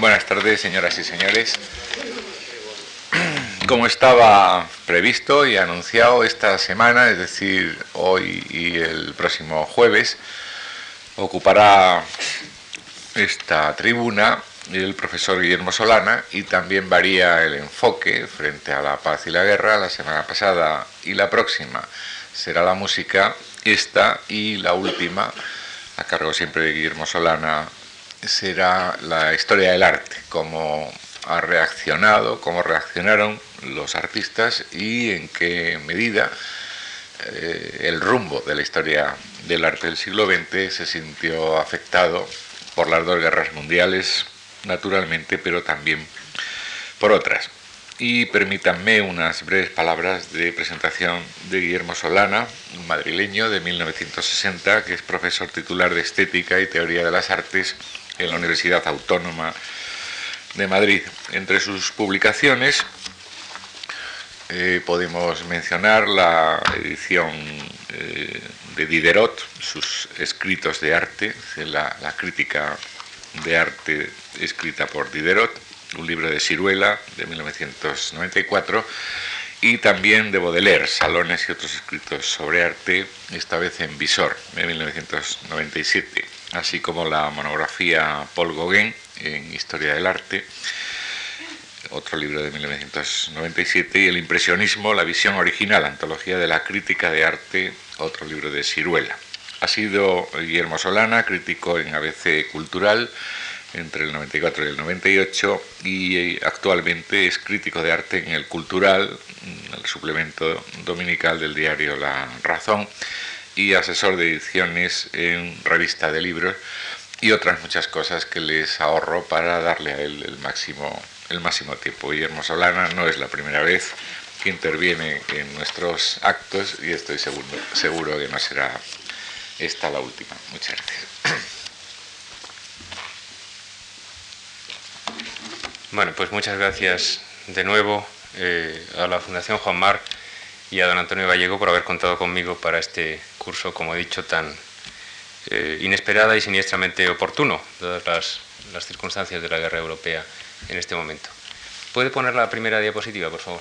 Buenas tardes, señoras y señores. Como estaba previsto y anunciado esta semana, es decir, hoy y el próximo jueves, ocupará esta tribuna el profesor Guillermo Solana y también varía el enfoque frente a la paz y la guerra la semana pasada y la próxima será la música, esta y la última, a cargo siempre de Guillermo Solana, será la historia del arte, cómo ha reaccionado, cómo reaccionaron los artistas y en qué medida eh, el rumbo de la historia del arte del siglo XX se sintió afectado por las dos guerras mundiales, naturalmente, pero también por otras. Y permítanme unas breves palabras de presentación de Guillermo Solana, un madrileño de 1960, que es profesor titular de Estética y Teoría de las Artes en la Universidad Autónoma de Madrid. Entre sus publicaciones eh, podemos mencionar la edición eh, de Diderot, sus escritos de arte, la, la crítica de arte escrita por Diderot, un libro de Ciruela de 1994, y también de Baudelaire, Salones y otros escritos sobre arte, esta vez en Visor, de 1997, así como la monografía Paul Gauguin en Historia del Arte, otro libro de 1997, y El impresionismo, la visión original, antología de la crítica de arte, otro libro de Ciruela. Ha sido Guillermo Solana, crítico en ABC Cultural entre el 94 y el 98 y actualmente es crítico de arte en el Cultural, el suplemento dominical del diario La Razón y asesor de ediciones en revista de libros y otras muchas cosas que les ahorro para darle a él el máximo, el máximo tiempo. Guillermo Solana no es la primera vez que interviene en nuestros actos y estoy seguro, seguro que no será esta la última. Muchas gracias. Bueno, pues muchas gracias de nuevo eh, a la Fundación Juan Mar y a don Antonio Gallego por haber contado conmigo para este curso, como he dicho, tan eh, inesperada y siniestramente oportuno, dadas las, las circunstancias de la guerra europea en este momento. ¿Puede poner la primera diapositiva, por favor?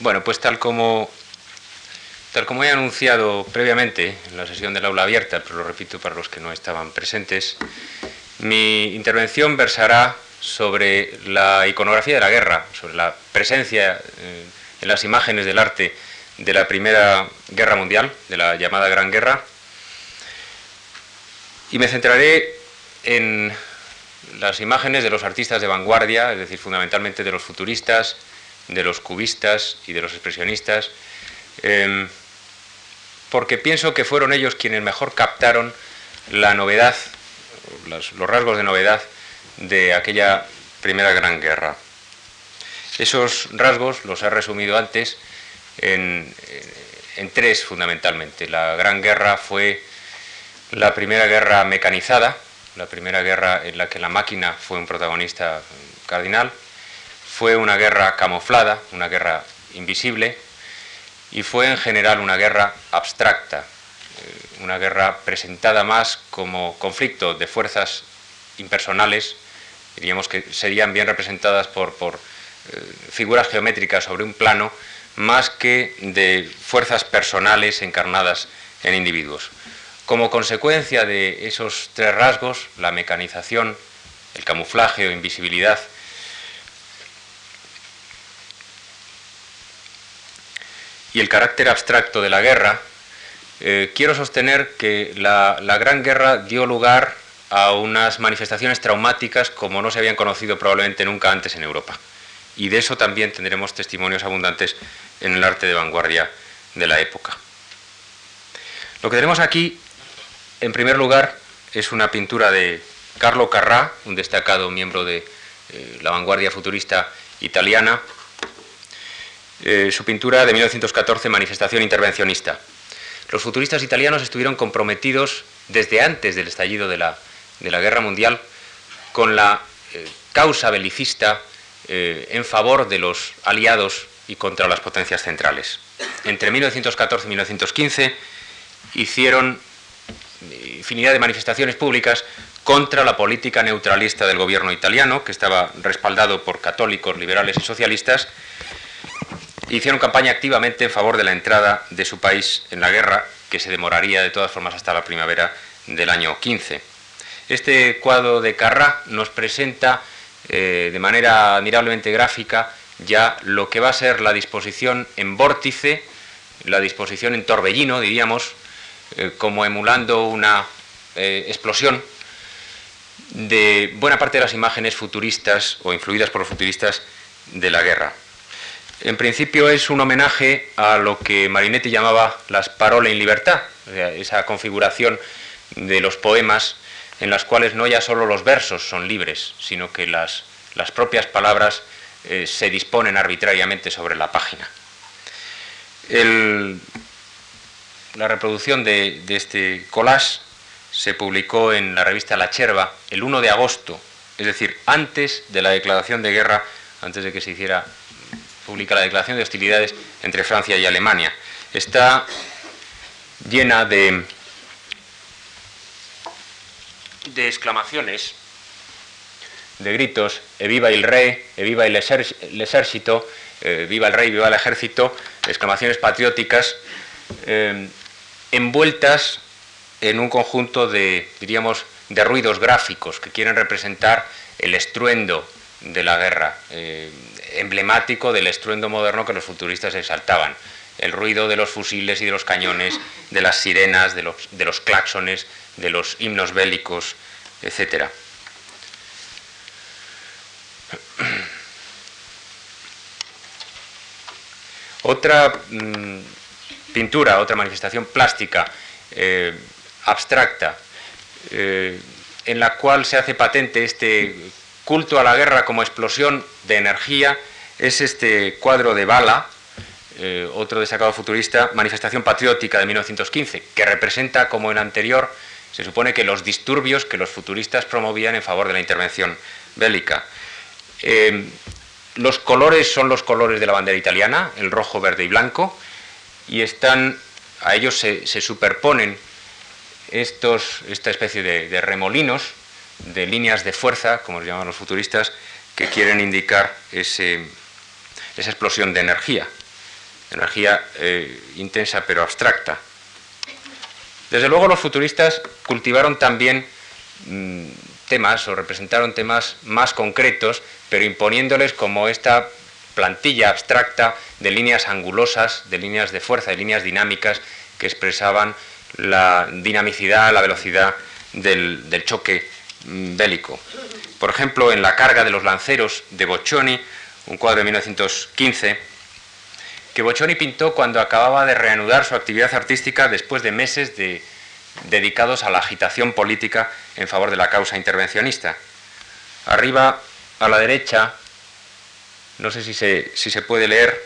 Bueno, pues tal como Tal como he anunciado previamente en la sesión del aula abierta, pero lo repito para los que no estaban presentes, mi intervención versará sobre la iconografía de la guerra, sobre la presencia eh, en las imágenes del arte de la Primera Guerra Mundial, de la llamada Gran Guerra, y me centraré en las imágenes de los artistas de vanguardia, es decir, fundamentalmente de los futuristas, de los cubistas y de los expresionistas, em, porque pienso que fueron ellos quienes mejor captaron la novedad, los, rasgos de novedad de aquella primera gran guerra. Esos rasgos los he resumido antes en, en, tres fundamentalmente. La Gran Guerra fue la primera guerra mecanizada, la primera guerra en la que la máquina fue un protagonista cardinal. Fue una guerra camuflada, una guerra invisible, y fue en general una guerra abstracta, eh, una guerra presentada más como conflicto de fuerzas impersonales, diríamos que serían bien representadas por, eh, figuras geométricas sobre un plano, más que de fuerzas personales encarnadas en individuos. Como consecuencia de esos tres rasgos, la mecanización, el camuflaje o invisibilidad y el carácter abstracto de la guerra, eh, quiero sostener que la, Gran Guerra dio lugar a unas manifestaciones traumáticas como no se habían conocido probablemente nunca antes en Europa. Y de eso también tendremos testimonios abundantes en el arte de vanguardia de la época. Lo que tenemos aquí, en primer lugar, es una pintura de Carlo Carrà, un destacado miembro de eh, la vanguardia futurista italiana, eh, su pintura de 1914, Manifestación Intervencionista. Los futuristas italianos estuvieron comprometidos desde antes del estallido de la, Guerra Mundial con la eh, causa belicista eh, en favor de los aliados y contra las potencias centrales. Entre 1914 y 1915 hicieron infinidad de manifestaciones públicas contra la política neutralista del gobierno italiano, que estaba respaldado por católicos, liberales y socialistas, hicieron campaña activamente en favor de la entrada de su país en la guerra, que se demoraría de todas formas hasta la primavera del año 15. Este cuadro de Carrá nos presenta eh, de manera admirablemente gráfica ya lo que va a ser la disposición en vórtice, la disposición en torbellino, diríamos, eh, como emulando una eh, explosión de buena parte de las imágenes futuristas o influidas por los futuristas de la guerra. En principio es un homenaje a lo que Marinetti llamaba las paroles en libertad, esa configuración de los poemas en las cuales no ya solo los versos son libres, sino que las, las propias palabras eh, se disponen arbitrariamente sobre la página. la reproducción de, este collage se publicó en la revista La Cherva el 1 de agosto, es decir, antes de la declaración de guerra, antes de que se hiciera publica la declaración de hostilidades entre Francia y Alemania. Está llena de, de exclamaciones, de gritos, viva el rey, viva el ejército, eh, viva el rey, viva el ejército, exclamaciones patrióticas, eh, envueltas en un conjunto de, diríamos, de ruidos gráficos que quieren representar el estruendo de la guerra, eh, emblemático del estruendo moderno que los futuristas exaltaban. El ruido de los fusiles y de los cañones, de las sirenas, de los, de los claxones, de los himnos bélicos, etc. Otra mm, pintura, otra manifestación plástica eh, abstracta, eh, en la cual se hace patente este culto a la guerra como explosión de energía es este cuadro de Bala, eh, otro destacado futurista, Manifestación Patriótica de 1915, que representa, como en anterior, se supone que los disturbios que los futuristas promovían en favor de la intervención bélica. Eh, los colores son los colores de la bandera italiana, el rojo, verde y blanco, y están, a ellos se, superponen estos, esta especie de remolinos de líneas de fuerza, como los llaman los futuristas, que quieren indicar ese, esa explosión de energía, energía eh, intensa pero abstracta. Desde luego los futuristas cultivaron también mm, temas o representaron temas más concretos, pero imponiéndoles como esta plantilla abstracta de líneas angulosas, de líneas de fuerza, de líneas dinámicas que expresaban la dinamicidad, la velocidad del, choque Mm, bélico. Por ejemplo, en La carga de los lanceros de Boccioni, un cuadro de 1915, que Boccioni pintó cuando acababa de reanudar su actividad artística después de meses dedicados a la agitación política en favor de la causa intervencionista. Arriba, a la derecha, no sé si se, puede leer,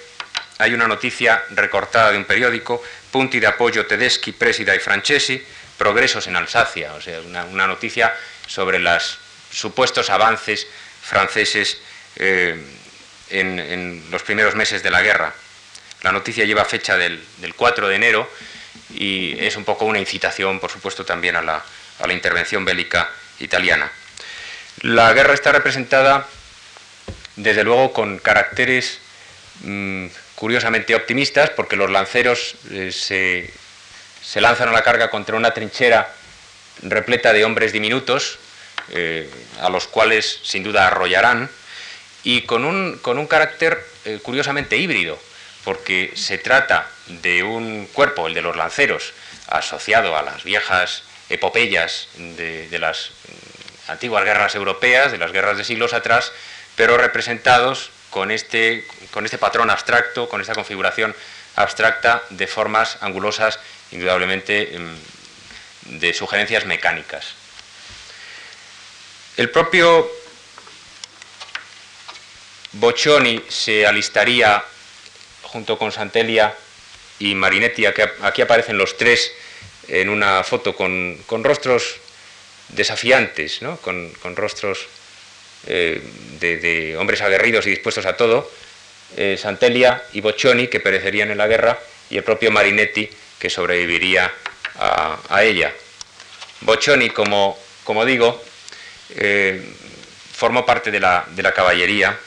hay una noticia recortada de un periódico, punti de apoyo Tedeschi, Presida y Francesi, progresos en Alsacia, o sea, una noticia sobre los supuestos avances franceses eh, en, los primeros meses de la guerra. La noticia lleva fecha del, 4 de enero y es un poco una incitación, por supuesto, también a la, intervención bélica italiana. La guerra está representada, desde luego, con caracteres mm, curiosamente optimistas, porque los lanceros eh, se, lanzan a la carga contra una trinchera repleta de hombres diminutos, eh, a los cuales sin duda arrollarán, y con un, con un carácter eh, curiosamente híbrido, porque se trata de un cuerpo, el de los lanceros, asociado a las viejas epopeyas de, las mm, antiguas guerras europeas, de las guerras de siglos atrás, pero representados con este, con este patrón abstracto, con esta configuración abstracta de formas angulosas, indudablemente mm, de sugerencias mecánicas. El propio Boccioni se alistaría junto con Santelia y Marinetti, aquí, aparecen los tres en una foto con, rostros desafiantes, con, rostros eh, de, hombres aguerridos y dispuestos a todo, eh, Santelia y Boccioni, que perecerían en la guerra, y el propio Marinetti, que sobreviviría a, ella. Boccioni, como, como digo, eh, formó parte de la, de la caballería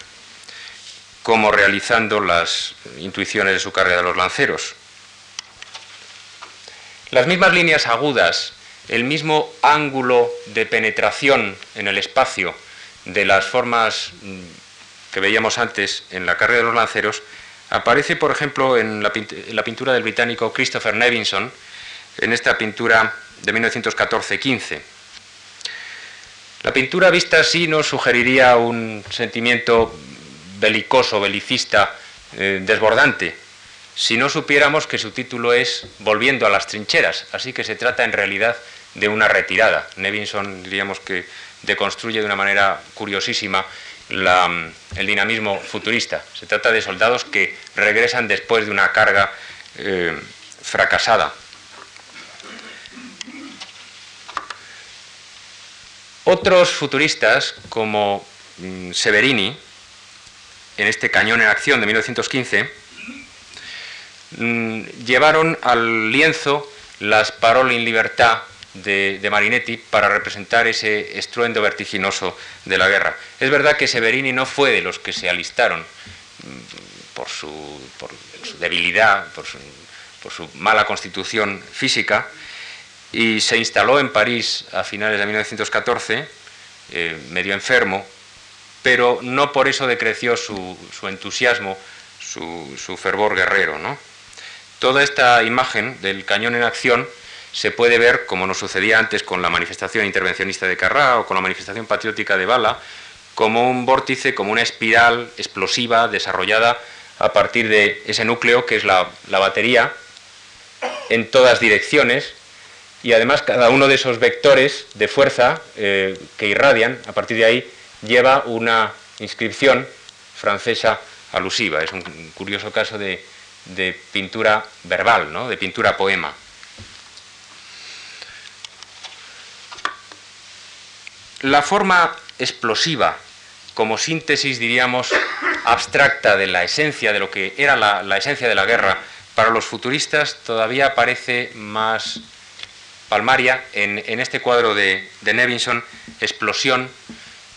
como realizando las intuiciones de su carrera de los lanceros. Las mismas líneas agudas, el mismo ángulo de penetración en el espacio de las formas que veíamos antes en la carrera de los lanceros, aparece, por ejemplo, en la, pintura del británico Christopher Nevinson, en esta pintura de 1914-15. La pintura vista así nos sugeriría un sentimiento belicoso, belicista, eh, desbordante, si no supiéramos que su título es Volviendo a las trincheras, así que se trata en realidad de una retirada. Nevinson diríamos que deconstruye de una manera curiosísima el dinamismo futurista. Se trata de soldados que regresan después de una carga eh, fracasada. Otros futuristas, como mm, Severini, en este cañón en acción de 1915, mm, llevaron al lienzo las paroles en libertad de, Marinetti para representar ese estruendo vertiginoso de la guerra. Es verdad que Severini no fue de los que se alistaron mm, por su, debilidad, por su, mala constitución física, y se instaló en París a finales de 1914, eh, medio enfermo, pero no por eso decreció su, entusiasmo, su, fervor guerrero. ¿no? Toda esta imagen del cañón en acción se puede ver, como nos sucedía antes con la manifestación intervencionista de Carrá o con la manifestación patriótica de Bala, como un vórtice, como una espiral explosiva desarrollada a partir de ese núcleo que es la, batería en todas direcciones y además cada uno de esos vectores de fuerza eh, que irradian a partir de ahí lleva una inscripción francesa alusiva. Es un curioso caso de, pintura verbal, ¿no? de pintura poema. La forma explosiva, como síntesis, diríamos, abstracta de la esencia, de lo que era la, esencia de la guerra, para los futuristas todavía parece más palmaria en, este cuadro de, de Nevinson, Explosión,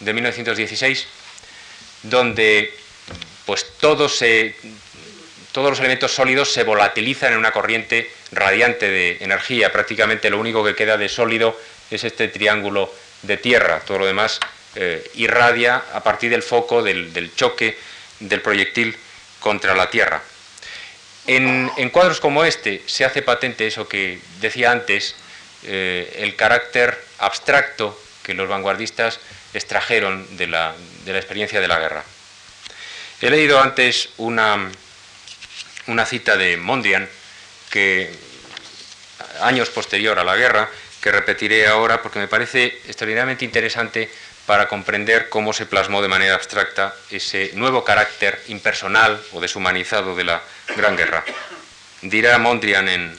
de 1916, donde pues todos los elementos sólidos se volatilizan en una corriente radiante de energía. Prácticamente lo único que queda de sólido es este triángulo de tierra. Todo lo demás eh, irradia a partir del foco del, choque del proyectil contra la tierra. En, cuadros como este se hace patente eso que decía antes, eh, el carácter abstracto que los vanguardistas extrajeron de la, experiencia de la guerra. He leído antes una, una cita de Mondrian, que años posterior a la guerra, que repetiré ahora porque me parece extraordinariamente interesante para comprender cómo se plasmó de manera abstracta ese nuevo carácter impersonal o deshumanizado de la Gran Guerra. Dirá Mondrian en,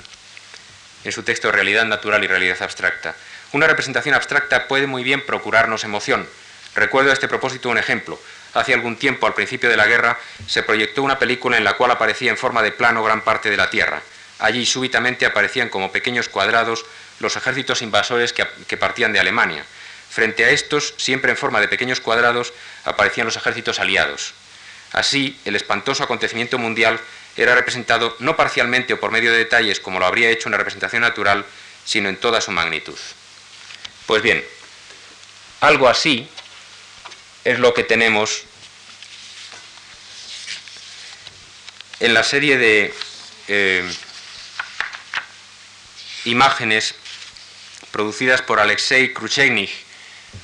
en su texto Realidad Natural y Realidad Abstracta. Una representación abstracta puede muy bien procurarnos emoción. Recuerdo a este propósito un ejemplo. Hace algún tiempo, al principio de la guerra, se proyectó una película en la cual aparecía en forma de plano gran parte de la Tierra. Allí súbitamente aparecían como pequeños cuadrados los ejércitos invasores que, que partían de Alemania. Frente a estos, siempre en forma de pequeños cuadrados, aparecían los ejércitos aliados. Así, el espantoso acontecimiento mundial era representado no parcialmente o por medio de detalles como lo habría hecho una representación natural, sino en toda su magnitud. Pues bien, algo así es lo que tenemos en la serie de eh, imágenes producidas por Alexei Khrushchev,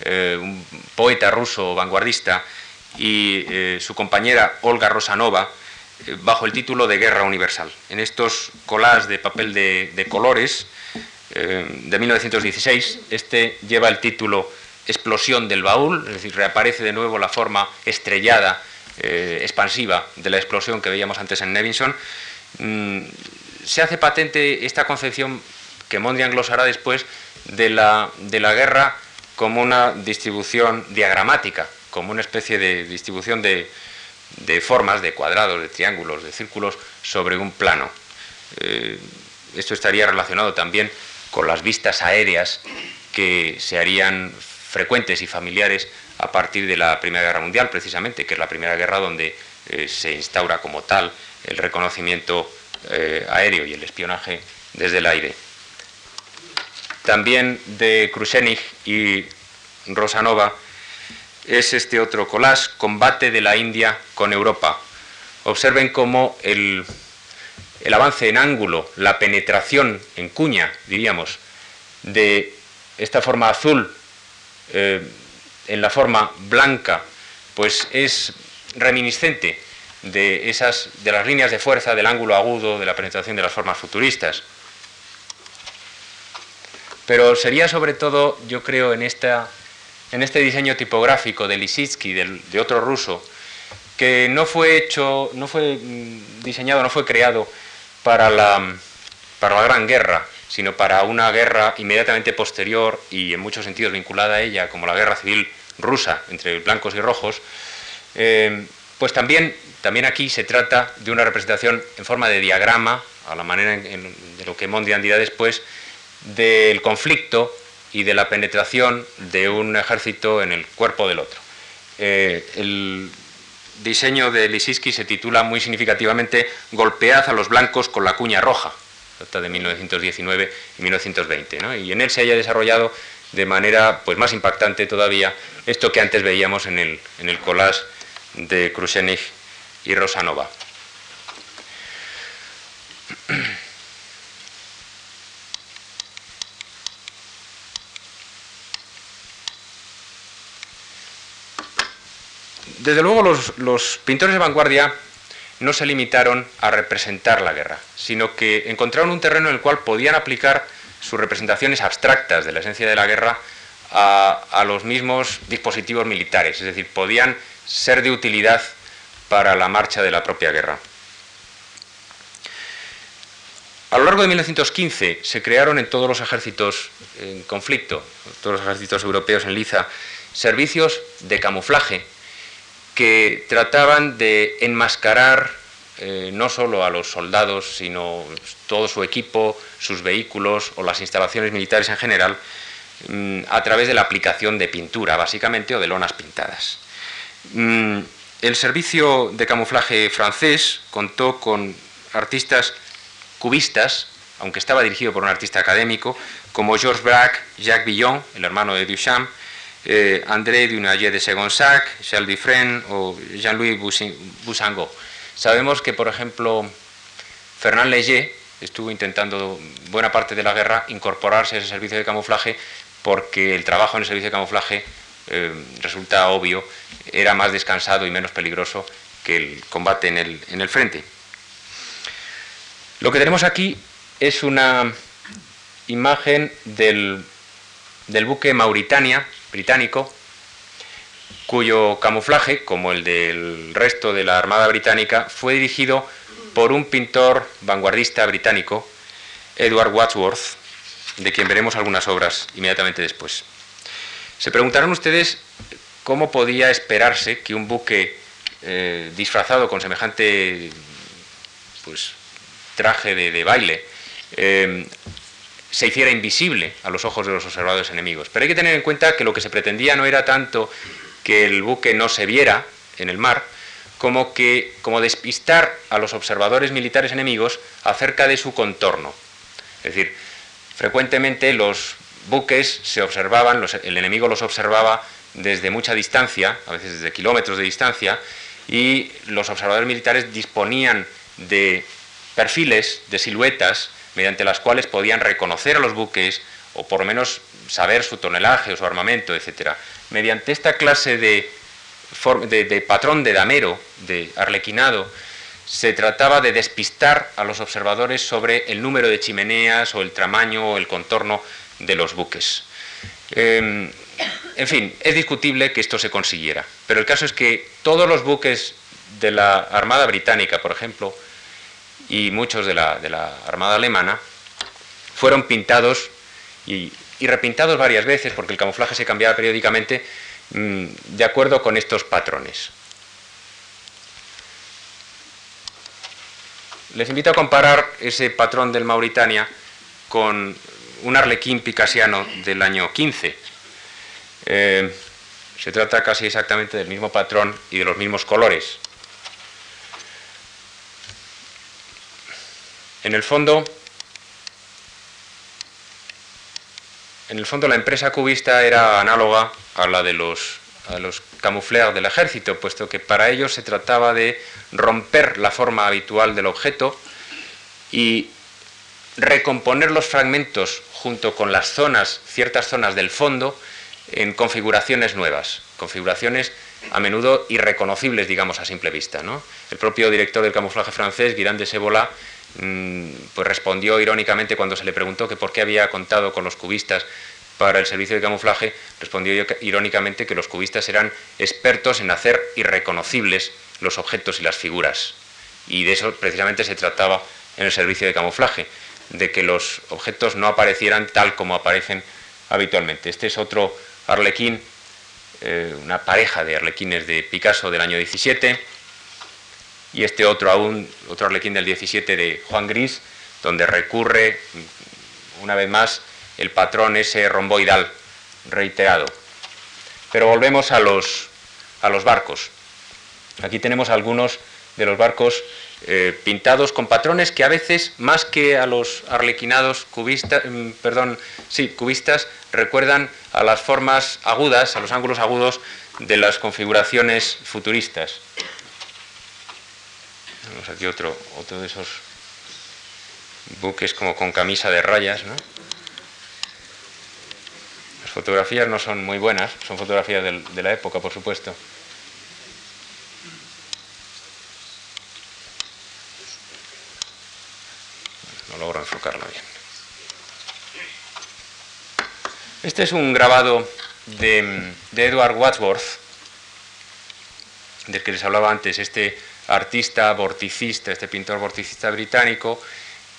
eh, un poeta ruso vanguardista, y eh, su compañera Olga Rosanova, bajo el título de Guerra Universal. En estos collages de papel de colores, eh, de 1916. Este lleva el título Explosión del baúl, es decir, reaparece de nuevo la forma estrellada, eh, expansiva de la explosión que veíamos antes en Nevinson. Mm, se hace patente esta concepción que Mondrian glosará después de la, de la guerra como una distribución diagramática, como una especie de distribución de, formas, de cuadrados, de triángulos, de círculos sobre un plano. Eh, esto estaría relacionado también con las vistas aéreas que se harían frecuentes y familiares a partir de la Primera Guerra Mundial, precisamente, que es la primera guerra donde eh, se instaura como tal el reconocimiento eh, aéreo y el espionaje desde el aire. También de Krusenig y Rosanova es este otro collage, Combate de la India con Europa. Observen cómo el, avance en ángulo, la penetración en cuña, diríamos, de esta forma azul eh, en la forma blanca, pues es reminiscente de, esas, de las líneas de fuerza, del ángulo agudo, de la penetración de las formas futuristas. Pero sería sobre todo, yo creo, en, esta, en este diseño tipográfico de Lisitsky, de otro ruso, que no fue hecho, no fue mm, diseñado, no fue creado para la, para la Gran Guerra, sino para una guerra inmediatamente posterior y en muchos sentidos vinculada a ella, como la guerra civil rusa entre blancos y rojos, eh, pues también, también aquí se trata de una representación en forma de diagrama, a la manera de lo que Mondi dirá después, del conflicto y de la penetración de un ejército en el cuerpo del otro. Eh, el diseño de Lisiski se titula muy significativamente Golpead a los blancos con la cuña roja, data de 1919 y 1920, y en él se haya desarrollado de manera pues, más impactante todavía esto que antes veíamos en el, en el collage de Krusenig y Rosanova. Desde luego los, pintores de vanguardia no se limitaron a representar la guerra, sino que encontraron un terreno en el cual podían aplicar sus representaciones abstractas de la esencia de la guerra a, a, los mismos dispositivos militares, es decir, podían ser de utilidad para la marcha de la propia guerra. A lo largo de 1915 se crearon en todos los ejércitos en conflicto, todos los ejércitos europeos en liza, servicios de camuflaje que trataban de enmascarar eh, no solo a los soldados, sino todo su equipo, sus vehículos o las instalaciones militares en general, mm, a través de la aplicación de pintura, básicamente, o de lonas pintadas. Mm, el servicio de camuflaje francés contó con artistas cubistas, aunque estaba dirigido por un artista académico, como Georges Braque, Jacques Villon, el hermano de Duchamp, eh, André Dunayer de Segonsac, Charles Dufresne o Jean-Louis Boussangot. Sabemos que, por ejemplo, Fernand Léger estuvo intentando buena parte de la guerra incorporarse a ese servicio de camuflaje porque el trabajo en el servicio de camuflaje eh, resulta obvio, era más descansado y menos peligroso que el combate en el, en el frente. Lo que tenemos aquí es una imagen del buque Mauritania, británico, cuyo camuflaje, como el del resto de la Armada Británica, fue dirigido por un pintor vanguardista británico, Edward Wadsworth, de quien veremos algunas obras inmediatamente después. Se preguntarán ustedes cómo podía esperarse que un buque eh, disfrazado con semejante pues, traje de, baile eh, se hiciera invisible a los ojos de los observadores enemigos. Pero hay que tener en cuenta que lo que se pretendía no era tanto que el buque no se viera en el mar, como que como despistar a los observadores militares enemigos acerca de su contorno. Es decir, frecuentemente los buques se observaban, el enemigo los observaba desde mucha distancia, a veces desde kilómetros de distancia, y los observadores militares disponían de perfiles, de siluetas, mediante las cuales podían reconocer a los buques o por lo menos saber su tonelaje o su armamento, etc. Mediante esta clase de, de, patrón de damero, de arlequinado, se trataba de despistar a los observadores sobre el número de chimeneas o el tamaño o el contorno de los buques. Em, en fin, es discutible que esto se consiguiera, pero el caso es que todos los buques de la Armada Británica, por ejemplo, y muchos de la, Armada Alemana fueron pintados y, repintados varias veces, porque el camuflaje se cambiaba periódicamente, mm, de acuerdo con estos patrones. Les invito a comparar ese patrón del Mauritania con un arlequín picasiano del año 15. Eh, se trata casi exactamente del mismo patrón y de los mismos colores. En el fondo, en el fondo la empresa cubista era análoga a la de los, a del ejército, puesto que para ellos se trataba de romper la forma habitual del objeto y recomponer los fragmentos junto con las zonas, ciertas zonas del fondo, en configuraciones nuevas, configuraciones a menudo irreconocibles, digamos, a simple vista. ¿no? El propio director del camuflaje francés, Guirand de Sebola, mm, pues respondió irónicamente cuando se le preguntó que por qué había contado con los cubistas para el servicio de camuflaje, respondió irónicamente que los cubistas eran expertos en hacer irreconocibles los objetos y las figuras. Y de eso precisamente se trataba en el servicio de camuflaje, de que los objetos no aparecieran tal como aparecen habitualmente. Este es otro Arlequín, eh, una pareja de arlequines de Picasso del año 17, y este otro aún, otro arlequín del 17 de Juan Gris, donde recurre una vez más el patrón ese romboidal reiterado. Pero volvemos a los, a los barcos. Aquí tenemos algunos de los barcos eh, pintados con patrones que a veces, más que a los arlequinados cubistas, mm, perdón, sí, cubistas, recuerdan a las formas agudas, a los ángulos agudos de las configuraciones futuristas. Tenemos aquí otro, otro de esos buques como con camisa de rayas, Las fotografías no son muy buenas, son fotografías de la época, por supuesto. no logro enfocarlo bien. Este es un grabado de, Edward Wadsworth, del que les hablaba antes, este artista vorticista, este pintor vorticista británico,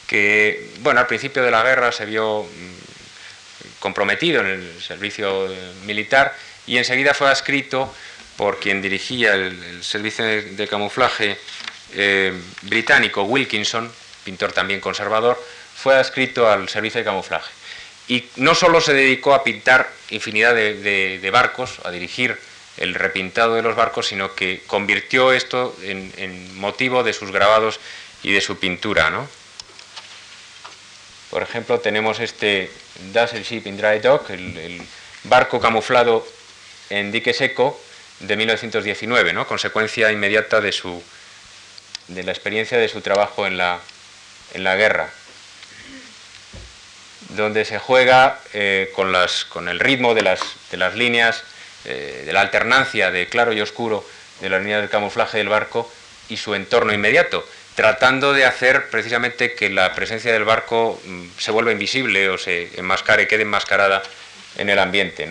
que, bueno, al principio de la guerra se vio mm, comprometido en el servicio militar y enseguida fue adscrito por quien dirigía el, servicio de, camuflaje eh, británico, Wilkinson, pintor también conservador, fue adscrito al servicio de camuflaje. Y no solo se dedicó a pintar infinidad de, barcos, a dirigir el repintado de los barcos, sino que convirtió esto en, motivo de sus grabados y de su pintura. Por ejemplo, tenemos este Dazzle Ship in Dry Dock, el, barco camuflado en dique seco de 1919, ¿no? consecuencia inmediata de, su, de la experiencia de su trabajo en la, en la guerra, donde se juega eh, con, las, con, el ritmo de las, de las líneas, eh, de la alternancia de claro y oscuro de la línea del camuflaje del barco y su entorno inmediato, tratando de hacer precisamente que la presencia del barco mm, se vuelva invisible o se enmascare, quede enmascarada en el ambiente.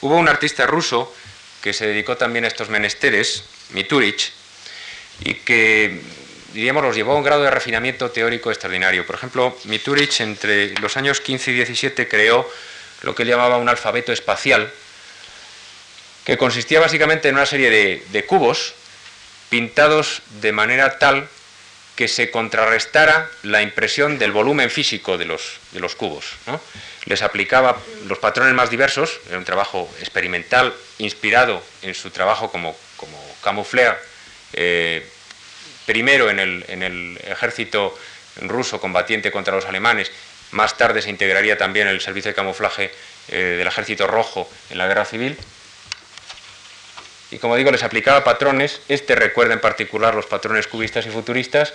Hubo un artista ruso que se dedicó también a estos menesteres, Miturich, y que diríamos, los llevó a un grado de refinamiento teórico extraordinario. Por ejemplo, Miturich entre los años 15 y 17 creó lo que él llamaba un alfabeto espacial, que consistía básicamente en una serie de, cubos pintados de manera tal que se contrarrestara la impresión del volumen físico de los, de los cubos. Les aplicaba los patrones más diversos, era un trabajo experimental inspirado en su trabajo como, como eh, primero en el, ejército ruso combatiente contra los alemanes, más tarde se integraría también el servicio de camuflaje eh, del ejército rojo en la guerra civil. Y como digo, les aplicaba patrones, este recuerda en particular los patrones cubistas y futuristas,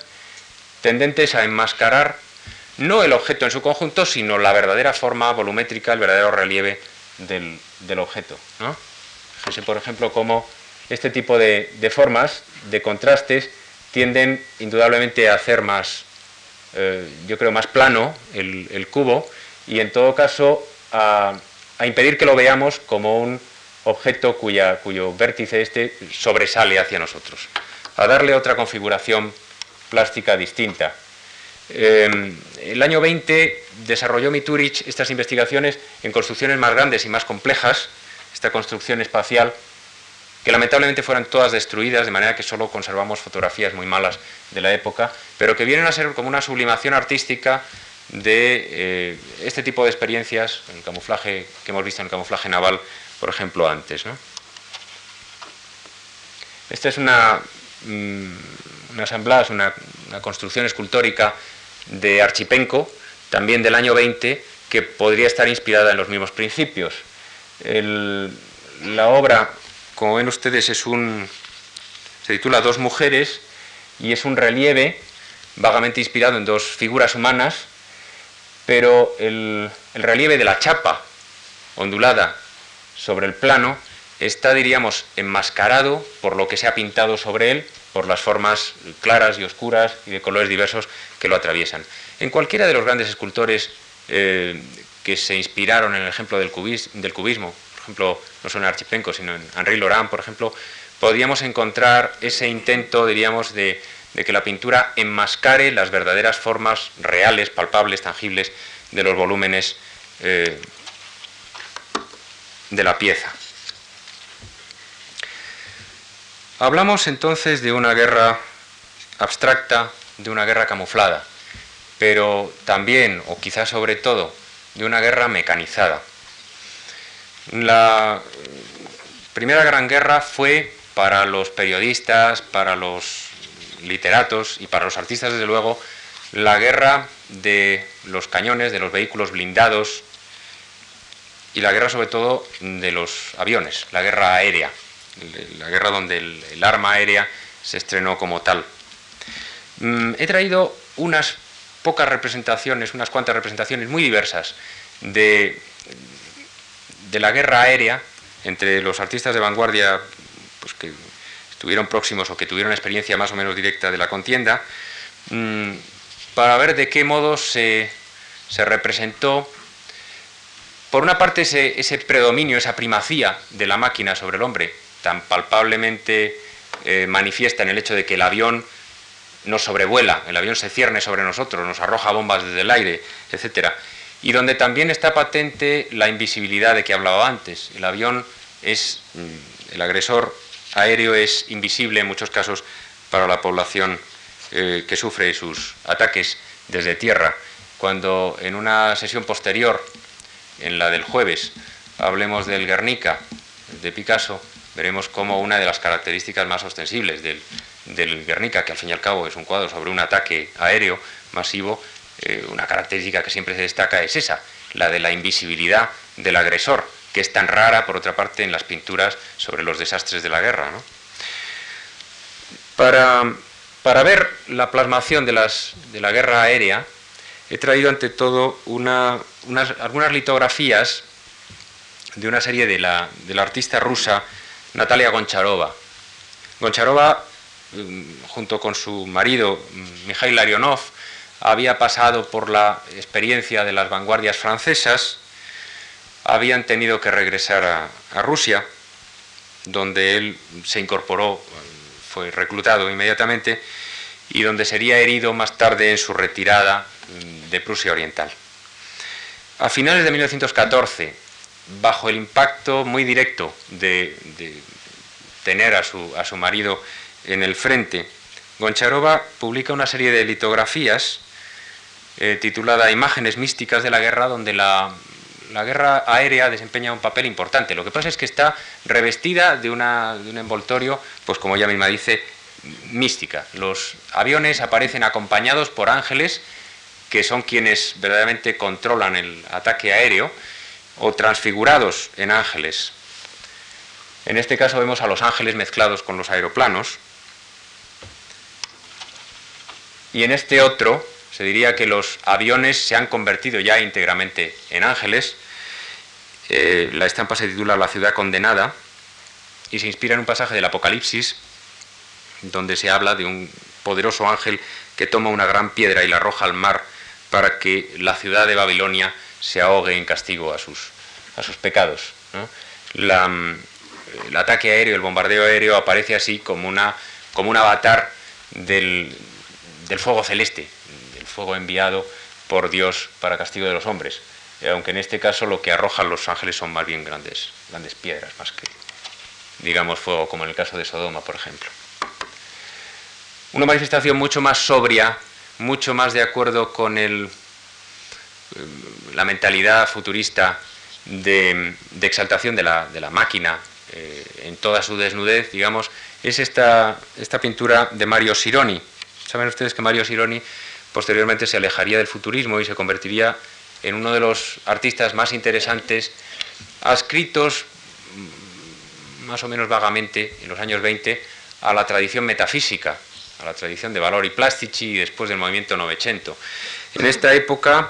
tendentes a enmascarar no el objeto en su conjunto, sino la verdadera forma volumétrica, el verdadero relieve del, objeto. Fíjense, por ejemplo, cómo este tipo de, de formas, de contrastes, tienden indudablemente a hacer más, eh, yo creo, más plano el, cubo y en todo caso a, impedir que lo veamos como un objeto cuyo vértice este sobresale hacia nosotros, a darle otra configuración plástica distinta. Eh, el año 20 desarrolló Miturich estas investigaciones en construcciones más grandes y más complejas, esta construcción espacial que lamentablemente fueron todas destruidas, de manera que solo conservamos fotografías muy malas de la época, pero que vienen a ser como una sublimación artística de eh, este tipo de experiencias, en camuflaje que hemos visto en el camuflaje naval por ejemplo, antes. Esta es una, mm, una asamblea, una, una construcción escultórica de Archipenco, también del año 20, que podría estar inspirada en los mismos principios. la obra, como ven ustedes, es un, se titula Dos mujeres y es un relieve vagamente inspirado en dos figuras humanas, pero el, el relieve de la chapa ondulada sobre el plano está, diríamos, enmascarado por lo que se ha pintado sobre él, por las formas claras y oscuras y de colores diversos que lo atraviesan. En cualquiera de los grandes escultores eh, que se inspiraron en el ejemplo del, cubismo, por ejemplo, no solo en Archipenko, sino en Henri Laurent, por ejemplo, podríamos encontrar ese intento, diríamos, de, que la pintura enmascare las verdaderas formas reales, palpables, tangibles de los volúmenes eh, de la pieza. Hablamos entonces de una guerra abstracta, de una guerra camuflada, pero también, o quizás sobre todo, de una guerra mecanizada. La Primera Gran Guerra fue para los periodistas, para los literatos y para los artistas, desde luego, la guerra de los cañones, de los vehículos blindados, y la guerra sobre todo de los aviones, la guerra aérea, la guerra donde el, arma aérea se estrenó como tal. Mm, he traído unas pocas representaciones, unas cuantas representaciones muy diversas de, de la guerra aérea entre los artistas de vanguardia pues, que estuvieron próximos o que tuvieron experiencia más o menos directa de la contienda, mm, para ver de qué modo se, se representó por una parte, ese, predominio, esa primacía de la máquina sobre el hombre, tan palpablemente eh, manifiesta en el hecho de que el avión nos sobrevuela, el avión se cierne sobre nosotros, nos arroja bombas desde el aire, etc. Y donde también está patente la invisibilidad de que hablaba antes. El avión es, mm, el agresor aéreo es invisible en muchos casos para la población eh, que sufre sus ataques desde tierra. Cuando en una sesión posterior en la del jueves hablemos del Guernica, de Picasso, veremos como una de las características más ostensibles del, Guernica, que al fin y al cabo es un cuadro sobre un ataque aéreo masivo, eh, una característica que siempre se destaca es esa, la de la invisibilidad del agresor, que es tan rara, por otra parte, en las pinturas sobre los desastres de la guerra. Para, para, ver la plasmación de, las, de la guerra aérea, he traído ante todo algunas litografías de una serie de la, artista rusa Natalia Goncharova. Goncharova, mm, junto con su marido mm, Mikhail Larionov, había pasado por la experiencia de las vanguardias francesas, habían tenido que regresar a, Rusia, donde él se incorporó, fue reclutado inmediatamente, y donde sería herido más tarde en su retirada de Prusia Oriental. A finales de 1914, bajo el impacto muy directo de, tener a su, a su, marido en el frente, Goncharova publica una serie de litografías eh, titulada Imágenes místicas de la guerra, donde la, la, guerra aérea desempeña un papel importante. Lo que pasa es que está revestida de, una, de un envoltorio, pues como ella misma dice, mística. Los aviones aparecen acompañados por ángeles que son quienes verdaderamente controlan el ataque aéreo o transfigurados en ángeles. En este caso vemos a los ángeles mezclados con los aeroplanos. Y en este otro se diría que los aviones se han convertido ya íntegramente en ángeles. Eh, la estampa se titula La ciudad condenada y se inspira en un pasaje del Apocalipsis donde se habla de un poderoso ángel que toma una gran piedra y la arroja al mar para que la ciudad de Babilonia se ahogue en castigo a sus, a sus pecados. El ataque aéreo, el bombardeo aéreo aparece así como, una, como un avatar del, del fuego celeste, del fuego enviado por Dios para castigo de los hombres. Eh, aunque en este caso lo que arrojan los ángeles son más bien grandes, grandes piedras, más que, digamos, fuego, como en el caso de Sodoma, por ejemplo una manifestación mucho más sobria, mucho más de acuerdo con la mentalidad futurista de, exaltación de la, máquina eh, en toda su desnudez, digamos, es esta, esta pintura de Mario Sironi. Saben ustedes que Mario Sironi posteriormente se alejaría del futurismo y se convertiría en uno de los artistas más interesantes, adscritos mm, más o menos vagamente en los años 20 a la tradición metafísica, a la tradición de Valori Plastici y después del movimiento Novecento. En esta época,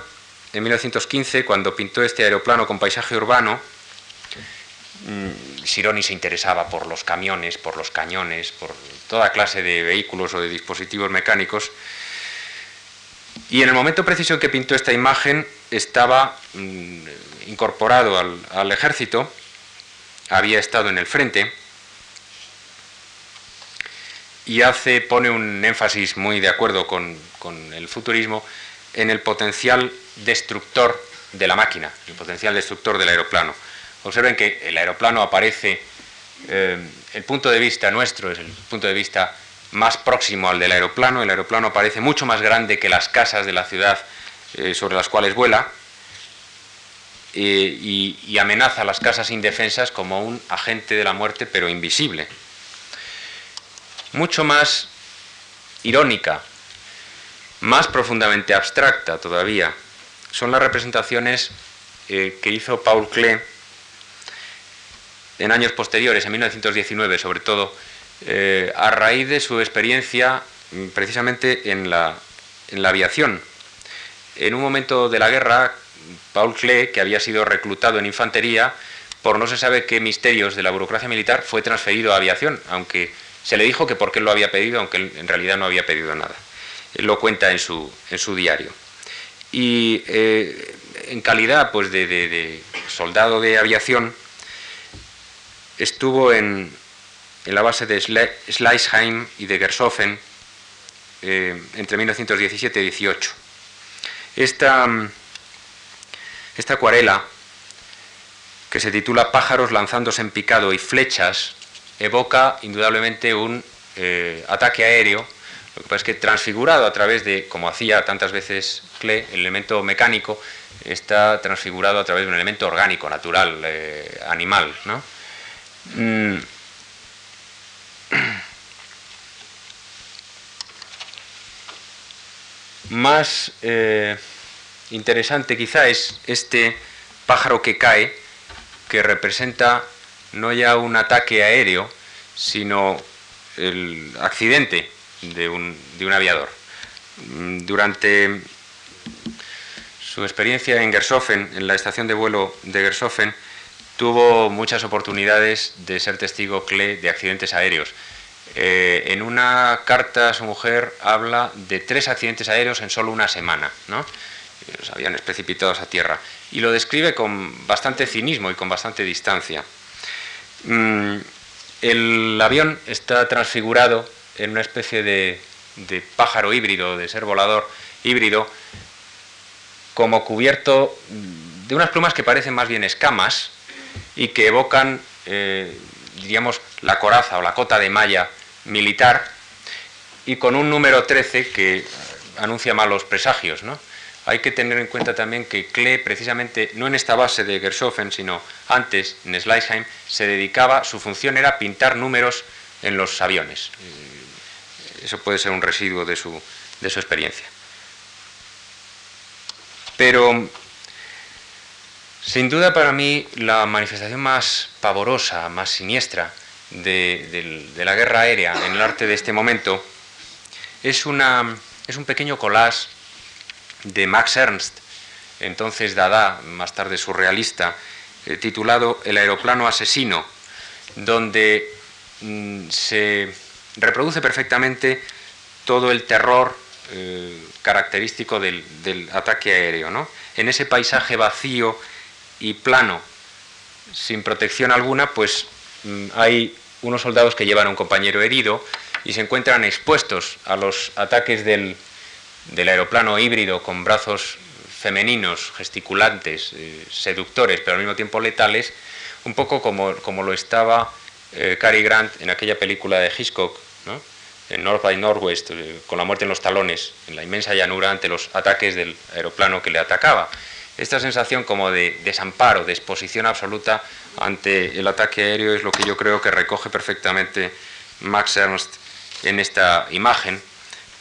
en 1915, cuando pintó este aeroplano con paisaje urbano, mm, Sironi se interesaba por los camiones, por los cañones, por toda clase de vehículos o de dispositivos mecánicos. Y en el momento preciso en que pintó esta imagen estaba mm, incorporado al, ejército, había estado en el frente y hace, pone un énfasis muy de acuerdo con, el futurismo en el potencial destructor de la máquina, el potencial destructor del aeroplano. Observen que el aeroplano aparece, eh, el punto de vista nuestro es el punto de vista más próximo al del aeroplano, el aeroplano parece mucho más grande que las casas de la ciudad eh, sobre las cuales vuela eh, y, y amenaza a las casas indefensas como un agente de la muerte pero invisible mucho más irónica, más profundamente abstracta todavía, son las representaciones eh, que hizo Paul Klee en años posteriores, en 1919 sobre todo, eh, a raíz de su experiencia mm, precisamente en la, en la aviación. En un momento de la guerra, Paul Klee, que había sido reclutado en infantería, por no se sabe qué misterios de la burocracia militar, fue transferido a aviación, aunque se le dijo que por qué lo había pedido, aunque en realidad no había pedido nada. Él lo cuenta en su, en su diario. Y eh, en calidad pues, de, soldado de aviación, estuvo en, en la base de Schleichheim y de Gersofen eh, entre 1917 y 18. Esta, esta acuarela, que se titula Pájaros lanzándose en picado y flechas evoca indudablemente un eh, ataque aéreo, lo que pasa es que transfigurado a través de, como hacía tantas veces Klee, el elemento mecánico está transfigurado a través de un elemento orgánico, natural, eh, animal. Mm. Más eh, interesante quizá es este pájaro que cae, que representa no ya un ataque aéreo, sino el accidente de un, aviador. Mm, durante su experiencia en Gersofen, en la estación de vuelo de Gersofen, tuvo muchas oportunidades de ser testigo de accidentes aéreos. Eh, en una carta a su mujer habla de tres accidentes aéreos en solo una semana, ¿no? los aviones precipitados a tierra, y lo describe con bastante cinismo y con bastante distancia. Mm, el avión está transfigurado en una especie de, pájaro híbrido, de ser volador híbrido, como cubierto de unas plumas que parecen más bien escamas y que evocan, eh, diríamos, la coraza o la cota de malla militar y con un número 13 que anuncia malos presagios, ¿no? Hay que tener en cuenta también que Klee, precisamente, no en esta base de Gershofen, sino antes, en Schleichheim, se dedicaba, su función era pintar números en los aviones. Eh, eso puede ser un residuo de su, de su experiencia. Pero, sin duda para mí, la manifestación más pavorosa, más siniestra de, la guerra aérea en el arte de este momento es, una, es un pequeño collage de Max Ernst, entonces Dada, más tarde surrealista, eh, titulado El aeroplano asesino, donde mm, se reproduce perfectamente todo el terror eh, característico del, ataque aéreo. ¿no? En ese paisaje vacío y plano, sin protección alguna, pues mm, hay unos soldados que llevan a un compañero herido y se encuentran expuestos a los ataques del, del aeroplano híbrido con brazos femeninos, gesticulantes, eh, seductores, pero al mismo tiempo letales, un poco como, como lo estaba eh, Cary Grant en aquella película de Hitchcock, en North by Northwest, eh, con la muerte en los talones, en la inmensa llanura ante los ataques del aeroplano que le atacaba. esta sensación como de desamparo, de exposición absoluta ante el ataque aéreo es lo que yo creo que recoge perfectamente Max Ernst en esta imagen,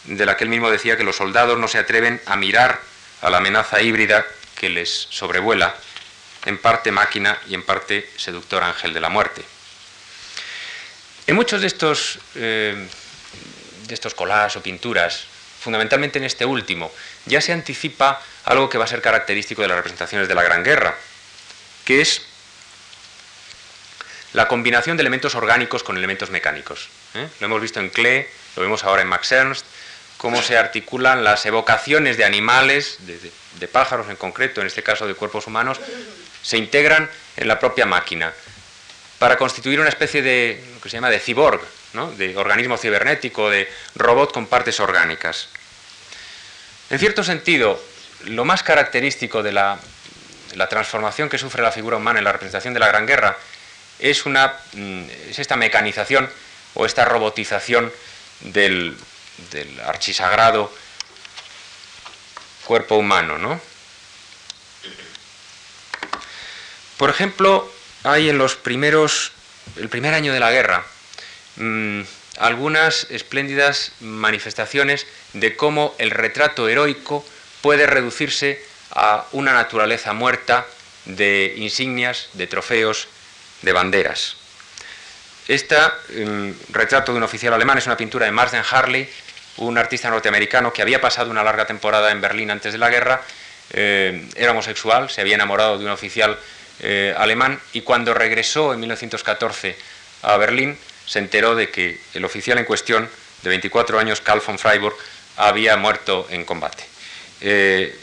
de la que él mismo decía que los soldados no se atreven a mirar a la amenaza híbrida que les sobrevuela, en parte máquina y en parte seductor ángel de la muerte. En muchos de estos, eh, de estos o pinturas, fundamentalmente en este último, ya se anticipa algo que va a ser característico de las representaciones de la Gran Guerra, que es la combinación de elementos orgánicos con elementos mecánicos. ¿eh? Lo hemos visto en Klee, lo vemos ahora en Max Ernst, cómo se articulan las evocaciones de animales, de, pájaros en concreto, en este caso de cuerpos humanos, se integran en la propia máquina para constituir una especie de lo que se llama de cyborg, de organismo cibernético, de robot con partes orgánicas. En cierto sentido, lo más característico de la, transformación que sufre la figura humana en la representación de la Gran Guerra es, mm, es esta mecanización o esta robotización del, archisagrado cuerpo humano. ¿no? Por ejemplo, hay en los primeros, el primer año de la guerra, mm, algunas espléndidas manifestaciones de cómo el retrato heroico puede reducirse a una naturaleza muerta de insignias, de trofeos, de banderas. Este retrato de un oficial alemán es una pintura de Marsden Harley, un artista norteamericano que había pasado una larga temporada en Berlín antes de la guerra, eh, era homosexual, se había enamorado de un oficial eh, alemán y cuando regresó en 1914 a Berlín se enteró de que el oficial en cuestión, de 24 años, Karl von Freiburg, había muerto en combate. Eh,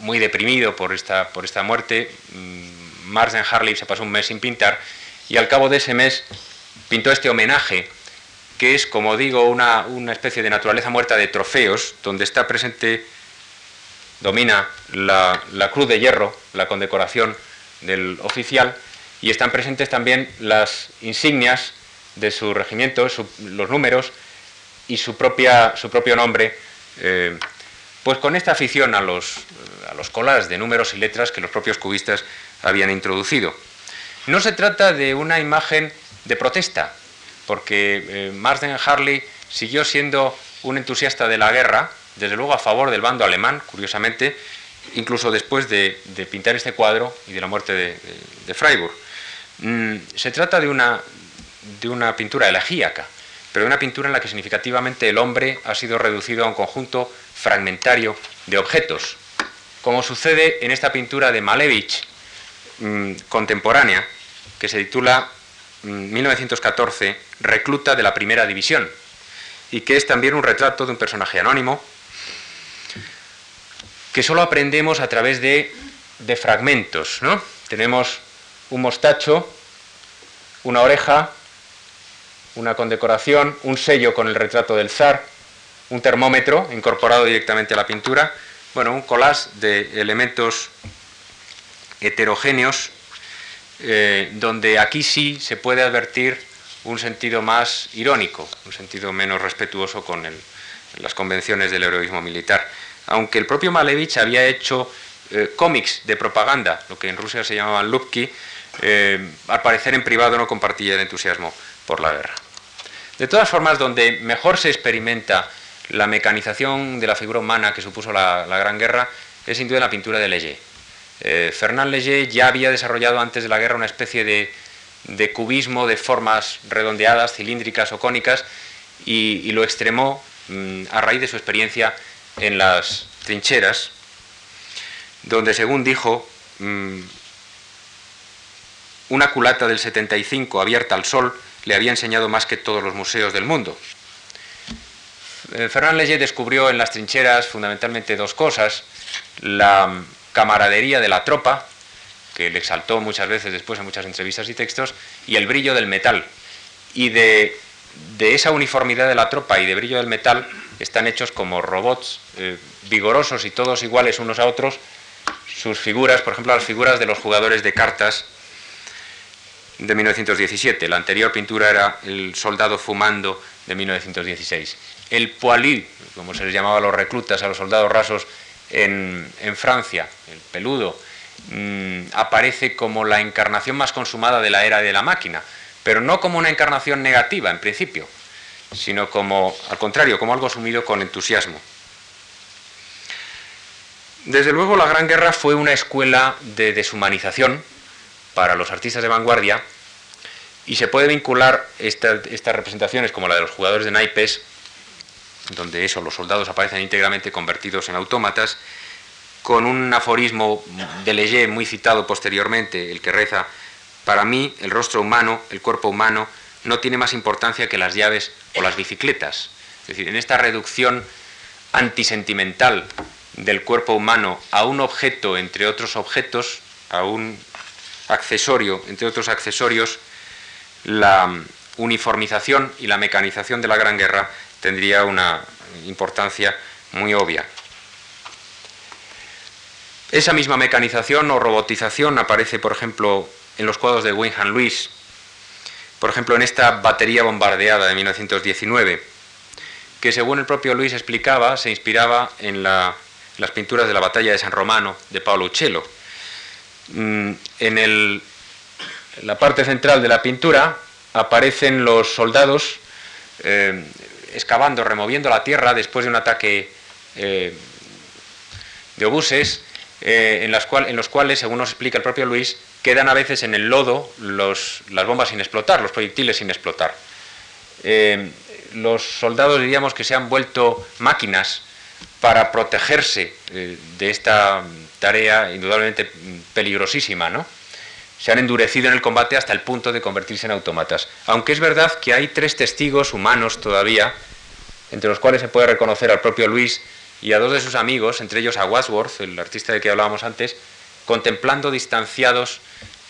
muy deprimido por esta, por esta muerte, mm, Marsden Harley se pasó un mes sin pintar y al cabo de ese mes pintó este homenaje, que es, como digo, una, una especie de naturaleza muerta de trofeos, donde está presente, domina la, la cruz de hierro, la condecoración del oficial, y están presentes también las insignias de su regimiento, los números y su, propia, su propio nombre, eh, pues con esta afición a los, a los colas de números y letras que los propios cubistas habían introducido. No se trata de una imagen de protesta, porque eh, Marsden Harley siguió siendo un entusiasta de la guerra, desde luego a favor del bando alemán, curiosamente, incluso después de, pintar este cuadro y de la muerte de, Freiburg. Mm, se trata de una, pintura elegíaca, pero de una pintura en la que significativamente el hombre ha sido reducido a un conjunto fragmentario de objetos, como sucede en esta pintura de Malevich mm, contemporánea, que se titula 1914 mm, Recluta de la Primera División, y que es también un retrato de un personaje anónimo, que solo aprendemos a través de, de fragmentos. ¿no? Tenemos un mostacho, una oreja, una condecoración, un sello con el retrato del zar, un termómetro incorporado directamente a la pintura, bueno, un collage de elementos heterogéneos, eh, donde aquí sí se puede advertir un sentido más irónico, un sentido menos respetuoso con las convenciones del heroísmo militar. Aunque el propio Malevich había hecho eh, cómics de propaganda, lo que en Rusia se llamaban lupki, eh, al parecer en privado no compartía el entusiasmo por la guerra. De todas formas, donde mejor se experimenta la mecanización de la figura humana que supuso la, Gran Guerra es sin duda la pintura de Leger. Eh, Fernand Leger ya había desarrollado antes de la guerra una especie de, cubismo de formas redondeadas, cilíndricas o cónicas y, lo extremó mm, a raíz de su experiencia en las trincheras, donde según dijo, mm, una culata del 75 abierta al sol le había enseñado más que todos los museos del mundo. Eh, Fernand Léger descubrió en las trincheras fundamentalmente dos cosas. La camaradería de la tropa, que le exaltó muchas veces después en muchas entrevistas y textos, y el brillo del metal. Y de, esa uniformidad de la tropa y de brillo del metal están hechos como robots eh, vigorosos y todos iguales unos a otros. Sus figuras, por ejemplo, las figuras de los jugadores de cartas de 1917. La anterior pintura era El soldado fumando de 1916. El poilus, como se les llamaba a los reclutas, a los soldados rasos, en, Francia, el peludo, mm, aparece como la encarnación más consumada de la era de la máquina, pero no como una encarnación negativa en principio, sino como, al contrario, como algo asumido con entusiasmo. Desde luego la Gran Guerra fue una escuela de deshumanización para los artistas de vanguardia y se puede vincular estas representaciones como la de los jugadores de naipes, donde eso, los soldados aparecen íntegramente convertidos en autómatas, con un aforismo de Leger muy citado posteriormente, el que reza, para mí el rostro humano, el cuerpo humano, no tiene más importancia que las llaves o las bicicletas. Es decir, en esta reducción antisentimental del cuerpo humano a un objeto entre otros objetos, a un accesorio entre otros accesorios, la uniformización y la mecanización de la Gran Guerra tendría una importancia muy obvia. Esa misma mecanización o robotización aparece, por ejemplo, en los cuadros de Winham Lewis, por ejemplo, en esta batería bombardeada de 1919, que según el propio Luis explicaba, se inspiraba en la las pinturas de la batalla de San Romano de Paolo Uccello. Mm, en, la parte central de la pintura aparecen los soldados eh, excavando, removiendo la tierra después de un ataque eh, de obuses, eh, en, los cuales, según nos explica el propio Luis, quedan a veces en el lodo las bombas sin explotar, los proyectiles sin explotar. los soldados diríamos que se han vuelto máquinas para protegerse eh, de esta tarea indudablemente peligrosísima, ¿no? Se han endurecido en el combate hasta el punto de convertirse en autómatas. Aunque es verdad que hay tres testigos humanos todavía, entre los cuales se puede reconocer al propio Luis y a dos de sus amigos, entre ellos a Wadsworth, el artista de que hablábamos antes, contemplando distanciados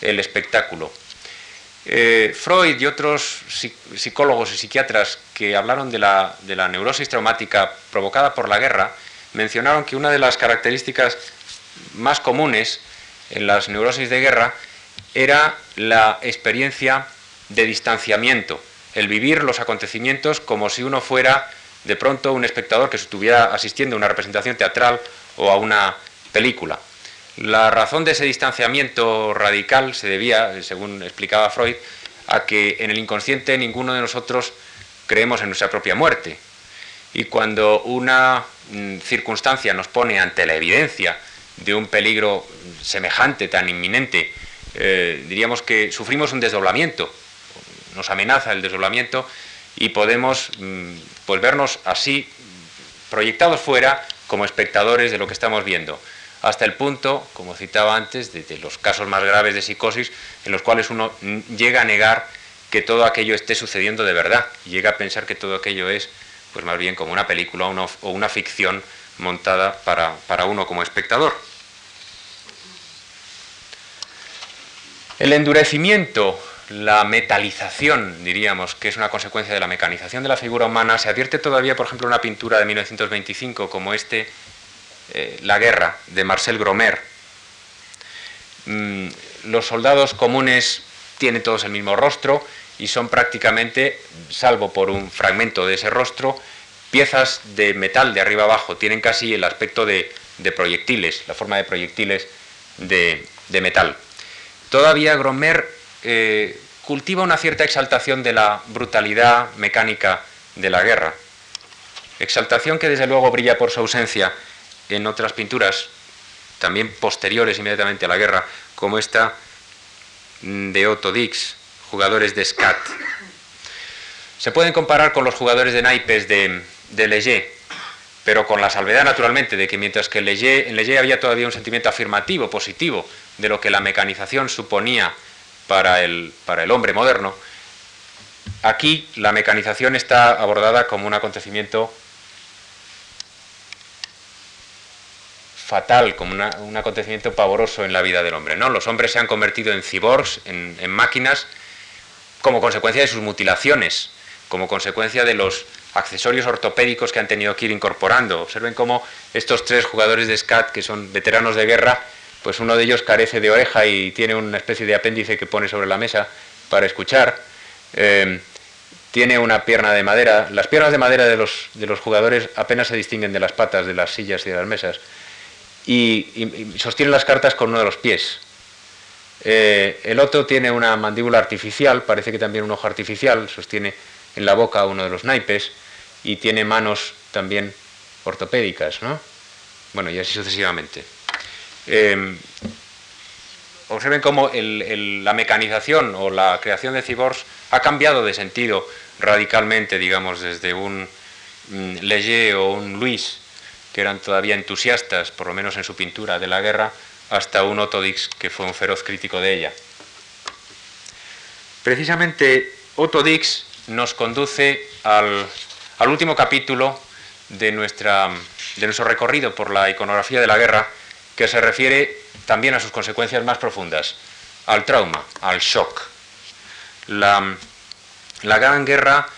el espectáculo. Eh, Freud y otros psicólogos y psiquiatras que hablaron de la, neurosis traumática provocada por la guerra mencionaron que una de las características más comunes en las neurosis de guerra era la experiencia de distanciamiento, el vivir los acontecimientos como si uno fuera de pronto un espectador que estuviera asistiendo a una representación teatral o a una película. La razón de ese distanciamiento radical se debía, según explicaba Freud, a que en el inconsciente ninguno de nosotros creemos en nuestra propia muerte. Y cuando una mm, circunstancia nos pone ante la evidencia de un peligro semejante, tan inminente, eh, diríamos que sufrimos un desdoblamiento, nos amenaza el desdoblamiento y podemos mm, pues vernos así proyectados fuera como espectadores de lo que estamos viendo hasta el punto, como citaba antes, de, los casos más graves de psicosis en los cuales uno llega a negar que todo aquello esté sucediendo de verdad y llega a pensar que todo aquello es, pues más bien como una película o una ficción montada para, para uno como espectador. El endurecimiento, la metalización, diríamos, que es una consecuencia de la mecanización de la figura humana, se advierte todavía, por ejemplo, en una pintura de 1925 como este eh, la guerra de Marcel Gromer. Mm, los soldados comunes tienen todos el mismo rostro y son prácticamente, salvo por un fragmento de ese rostro, piezas de metal de arriba abajo. Tienen casi el aspecto de, proyectiles, la forma de proyectiles de, metal. Todavía Gromer eh, cultiva una cierta exaltación de la brutalidad mecánica de la guerra. Exaltación que desde luego brilla por su ausencia en otras pinturas, también posteriores inmediatamente a la guerra, como esta de Otto Dix, jugadores de SCAT. Se pueden comparar con los jugadores de naipes de, de Leger, pero con la salvedad naturalmente de que mientras que en Leger, había todavía un sentimiento afirmativo, positivo, de lo que la mecanización suponía para el, para el hombre moderno, aquí la mecanización está abordada como un acontecimiento fatal, como un acontecimiento pavoroso en la vida del hombre. ¿no? Los hombres se han convertido en cyborgs, en, máquinas, como consecuencia de sus mutilaciones, como consecuencia de los accesorios ortopédicos que han tenido que ir incorporando. Observen cómo estos tres jugadores de SCAT, que son veteranos de guerra, pues uno de ellos carece de oreja y tiene una especie de apéndice que pone sobre la mesa para escuchar. Eh, tiene una pierna de madera. Las piernas de madera de los, de los jugadores apenas se distinguen de las patas de las sillas y de las mesas y, sostiene las cartas con uno de los pies. Eh, el otro tiene una mandíbula artificial, parece que también un ojo artificial, sostiene en la boca uno de los naipes y tiene manos también ortopédicas, ¿no? Bueno, y así sucesivamente. Em, observen cómo la mecanización o la creación de cyborgs ha cambiado de sentido radicalmente, digamos, desde un mm, Leger o un Luis, que eran todavía entusiastas, por lo menos en su pintura, de la guerra, hasta un Otto Dix, que fue un feroz crítico de ella. Precisamente Otto Dix nos conduce al, al último capítulo de, nuestro recorrido por la iconografía de la guerra, que se refiere también a sus consecuencias más profundas, al trauma, al shock. La, Gran Guerra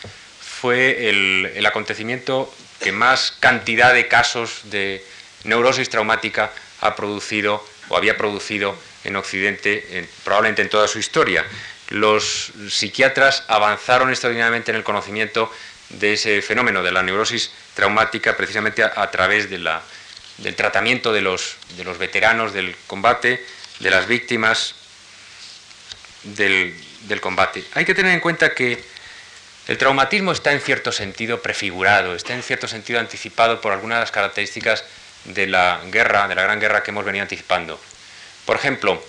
fue el, acontecimiento que más cantidad de casos de neurosis traumática ha producido o había producido en Occidente, probablemente en toda su historia. Los psiquiatras avanzaron extraordinariamente en el conocimiento de ese fenómeno de la neurosis traumática precisamente a través de la, del tratamiento de los, de los veteranos del combate, de las víctimas del, combate. Hay que tener en cuenta que el traumatismo está en cierto sentido prefigurado, está en cierto sentido anticipado por algunas de las características de la guerra, de la gran guerra que hemos venido anticipando. Por ejemplo,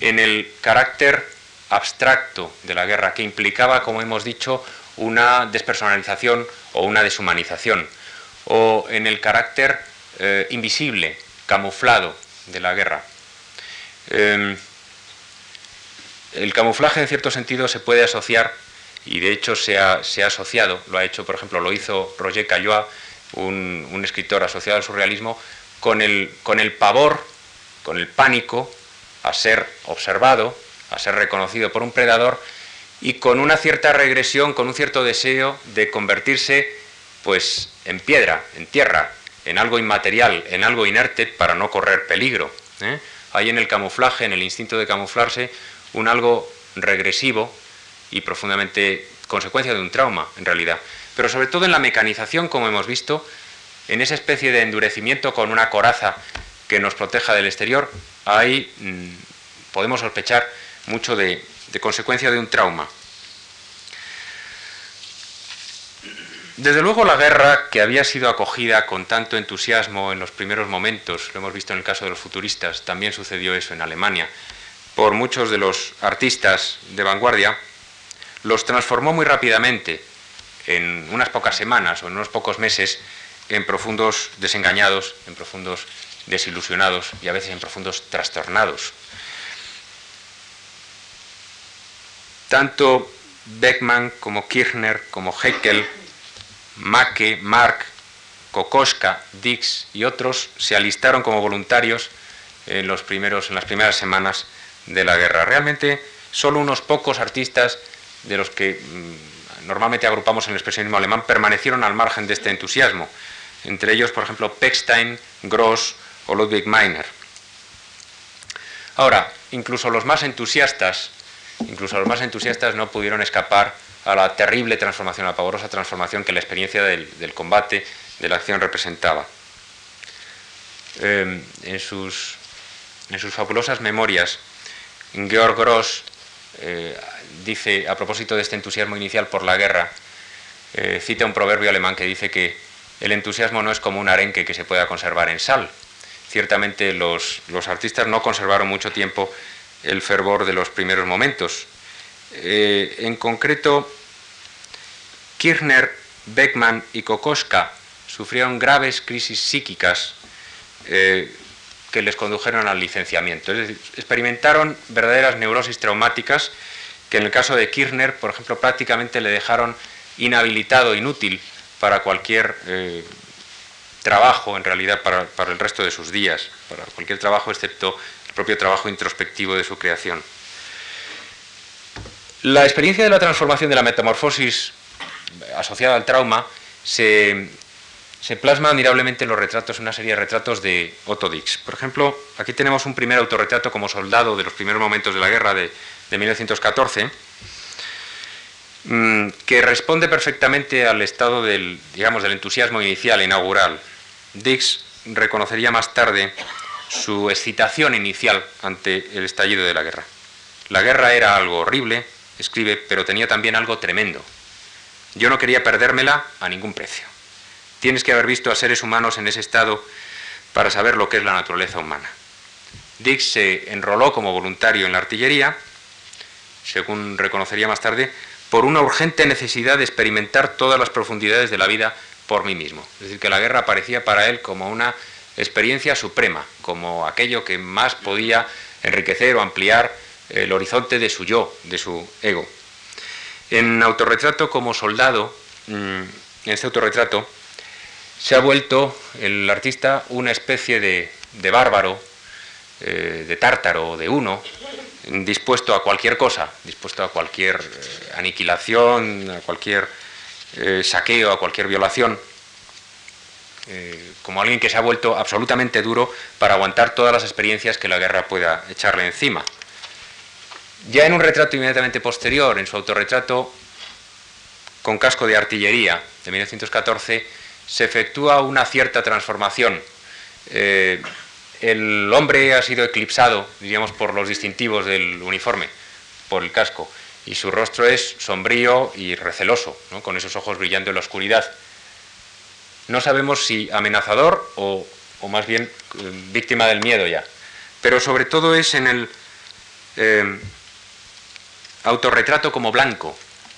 en el carácter abstracto de la guerra, que implicaba, como hemos dicho, una despersonalización o una deshumanización, o en el carácter eh, invisible, camuflado de la guerra. Em, el camuflaje en cierto sentido se puede asociar, y de hecho se ha, asociado, lo ha hecho, por ejemplo, lo hizo Roger Caillois, un, escritor asociado al surrealismo, con el, con el pavor, con el pánico a ser observado, a ser reconocido por un predador y con una cierta regresión, con un cierto deseo de convertirse pues en piedra, en tierra, en algo inmaterial, en algo inerte para no correr peligro. ¿eh? Hay en el camuflaje, en el instinto de camuflarse, un algo regresivo y profundamente consecuencia de un trauma, en realidad. Pero sobre todo en la mecanización, como hemos visto, en esa especie de endurecimiento con una coraza que nos proteja del exterior, ahí mm, podemos sospechar mucho de consecuencia de un trauma. Desde luego la guerra, que había sido acogida con tanto entusiasmo en los primeros momentos, lo hemos visto en el caso de los futuristas, también sucedió eso en Alemania, por muchos de los artistas de vanguardia, los transformó muy rápidamente, en unas pocas semanas o en unos pocos meses, en profundos desengañados, en profundos desilusionados y a veces en profundos trastornados. Tanto Beckmann como Kirchner como Heckel Maque, Mark, Kokoschka, Dix y otros se alistaron como voluntarios en, los primeros, en las primeras semanas de la guerra. Realmente solo unos pocos artistas de los que mm, normalmente agrupamos en el expresionismo alemán permanecieron al margen de este entusiasmo. Entre ellos, por ejemplo, Pechstein, Gross o Ludwig Meiner. Ahora, incluso los más entusiastas, incluso los más entusiastas no pudieron escapar a la terrible transformación, a la pavorosa transformación que la experiencia del, combate, de la acción representaba. Em, en, sus, fabulosas memorias, Georg Gross eh, dice, a propósito de este entusiasmo inicial por la guerra, eh, cita un proverbio alemán que dice que el entusiasmo no es como un arenque que se pueda conservar en sal. Ciertamente los artistas no conservaron mucho tiempo el fervor de los primeros momentos. Eh, en concreto, Kirchner, Beckman y Kokoschka sufrieron graves crisis psíquicas eh, que les condujeron al licenciamiento. Es decir, experimentaron verdaderas neurosis traumáticas que en el caso de Kirchner, por ejemplo, prácticamente le dejaron inhabilitado, inútil para cualquier eh, trabajo, en realidad, para, para el resto de sus días, para cualquier trabajo excepto el propio trabajo introspectivo de su creación. La experiencia de la transformación de la metamorfosis asociada al trauma se, plasma admirablemente en los retratos, una serie de retratos de Otto Dix. Por ejemplo, aquí tenemos un primer autorretrato como soldado de los primeros momentos de la guerra de, 1914, mm, que responde perfectamente al estado del, digamos, del entusiasmo inicial, inaugural. Dix reconocería más tarde su excitación inicial ante el estallido de la guerra. La guerra era algo horrible, escribe, pero tenía también algo tremendo. Yo no quería perdérmela a ningún precio. Tienes que haber visto a seres humanos en ese estado para saber lo que es la naturaleza humana. Dix se enroló como voluntario en la artillería, según reconocería más tarde, por una urgente necesidad de experimentar todas las profundidades de la vida por mí mismo. Es decir, que la guerra parecía para él como una experiencia suprema, como aquello que más podía enriquecer o ampliar el horizonte de su yo, de su ego. En autorretrato como soldado, mm, en este autorretrato, se ha vuelto el artista una especie de, bárbaro, eh, de tártaro, de uno, dispuesto a cualquier cosa, dispuesto a cualquier eh, aniquilación, a cualquier eh, saqueo, a cualquier violación, como alguien que se ha vuelto absolutamente duro para aguantar todas las experiencias que la guerra pueda echarle encima. Ya en un retrato inmediatamente posterior, en su autorretrato con casco de artillería de 1914, se efectúa una cierta transformación. Eh, el hombre ha sido eclipsado, diríamos, por los distintivos del uniforme, por el casco, y su rostro es sombrío y receloso, con esos ojos brillando en la oscuridad. No sabemos si amenazador o, más bien eh, víctima del miedo ya, pero sobre todo es en el eh, autorretrato como blanco,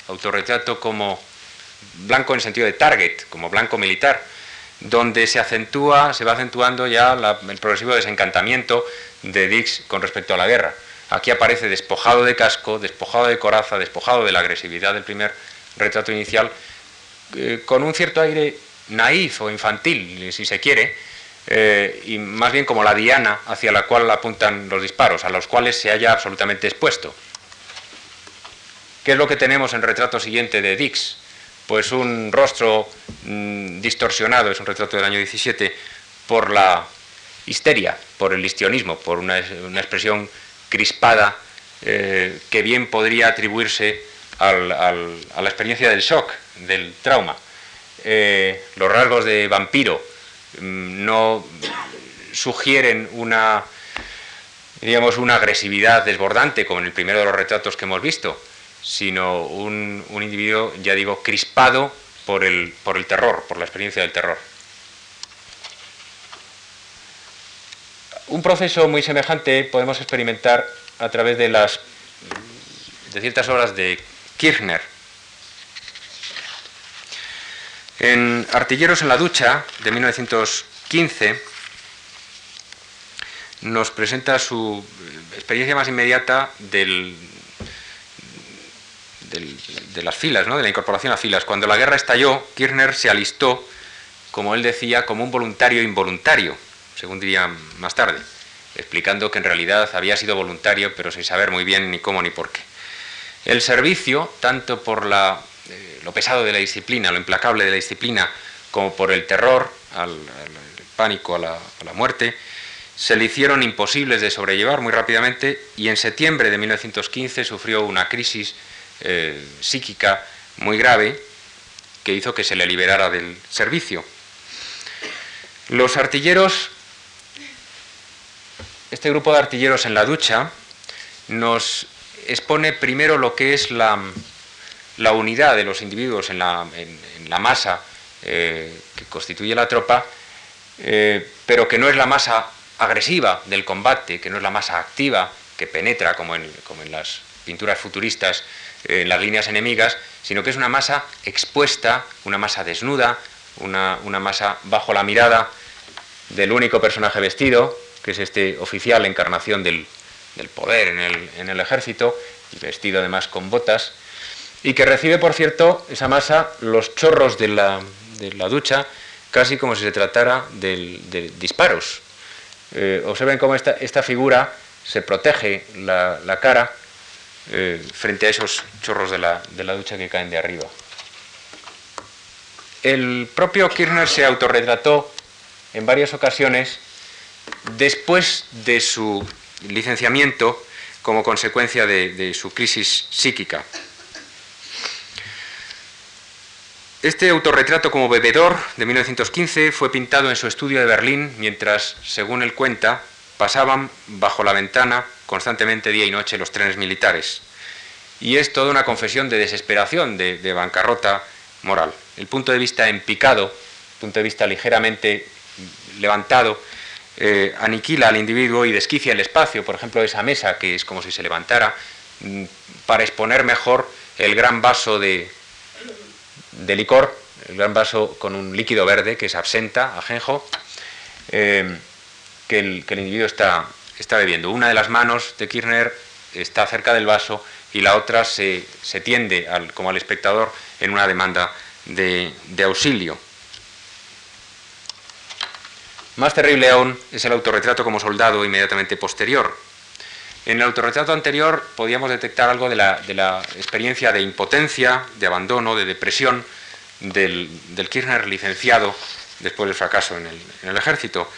autorretrato como blanco en sentido de target, como blanco militar, donde se acentúa, se va acentuando ya el progresivo desencantamiento de Dix con respecto a la guerra. Aquí aparece despojado de casco, despojado de coraza, despojado de la agresividad del primer retrato inicial, eh, con un cierto aire naif o infantil, si se quiere, eh, y más bien como la diana hacia la cual apuntan los disparos, a los cuales se haya absolutamente expuesto. ¿Qué es lo que tenemos en el retrato siguiente de Dix? Pues un rostro mm, distorsionado, es un retrato del año 17, por la histeria, por el histionismo, por una, expresión crispada eh, que bien podría atribuirse a la experiencia del shock, del trauma. Eh, los rasgos de vampiro mm, no sugieren una, digamos, una agresividad desbordante como en el primero de los retratos que hemos visto, sino un, individuo, ya digo, crispado por el, por el terror, por la experiencia del terror. Un proceso muy semejante podemos experimentar a través de las de ciertas obras de Kirchner. En Artilleros en la ducha de 1915 nos presenta su experiencia más inmediata del, de las filas, ¿no? de la incorporación a filas. Cuando la guerra estalló, Kirchner se alistó, como él decía, como un voluntario involuntario, según diría más tarde, explicando que en realidad había sido voluntario, pero sin saber muy bien ni cómo ni por qué. El servicio, tanto por la, eh, lo pesado de la disciplina, lo implacable de la disciplina, como por el terror, al, pánico, a la, a la muerte, se le hicieron imposibles de sobrellevar muy rápidamente y en septiembre de 1915 sufrió una crisis eh, psíquica muy grave que hizo que se le liberara del servicio. Los artilleros, este grupo de artilleros en la ducha, nos expone primero lo que es la, unidad de los individuos en la, masa eh, que constituye la tropa, eh, pero que no es la masa agresiva del combate, que no es la masa activa que penetra como en, como en las pinturas futuristas en las líneas enemigas, sino que es una masa expuesta, una masa desnuda, una, masa bajo la mirada del único personaje vestido, que es este oficial encarnación del, poder en el, en el, ejército, y vestido además con botas, y que recibe, por cierto, esa masa, los chorros de la, de la ducha, casi como si se tratara de, disparos. Eh, observen cómo esta, esta, figura se protege la, la cara eh, frente a esos chorros de la, de la ducha que caen de arriba. El propio Kirchner se autorretrató en varias ocasiones después de su licenciamiento como consecuencia de, su crisis psíquica. Este autorretrato como bebedor de 1915 fue pintado en su estudio de Berlín mientras, según él cuenta, pasaban bajo la ventana constantemente día y noche los trenes militares. Y es toda una confesión de desesperación, de, bancarrota moral. El punto de vista empicado, punto de vista ligeramente levantado, eh, aniquila al individuo y desquicia el espacio, por ejemplo, esa mesa que es como si se levantara, mm, para exponer mejor el gran vaso de, de licor, el gran vaso con un líquido verde que es absenta, ajenjo, eh, que, el, individuo está, está bebiendo. Una de las manos de Kirchner está cerca del vaso y la otra se, tiende al, como al espectador en una demanda de, auxilio. Más terrible aún es el autorretrato como soldado inmediatamente posterior. En el autorretrato anterior podíamos detectar algo de la, experiencia de impotencia, de abandono, de depresión del, Kirchner licenciado después del fracaso en el ejército.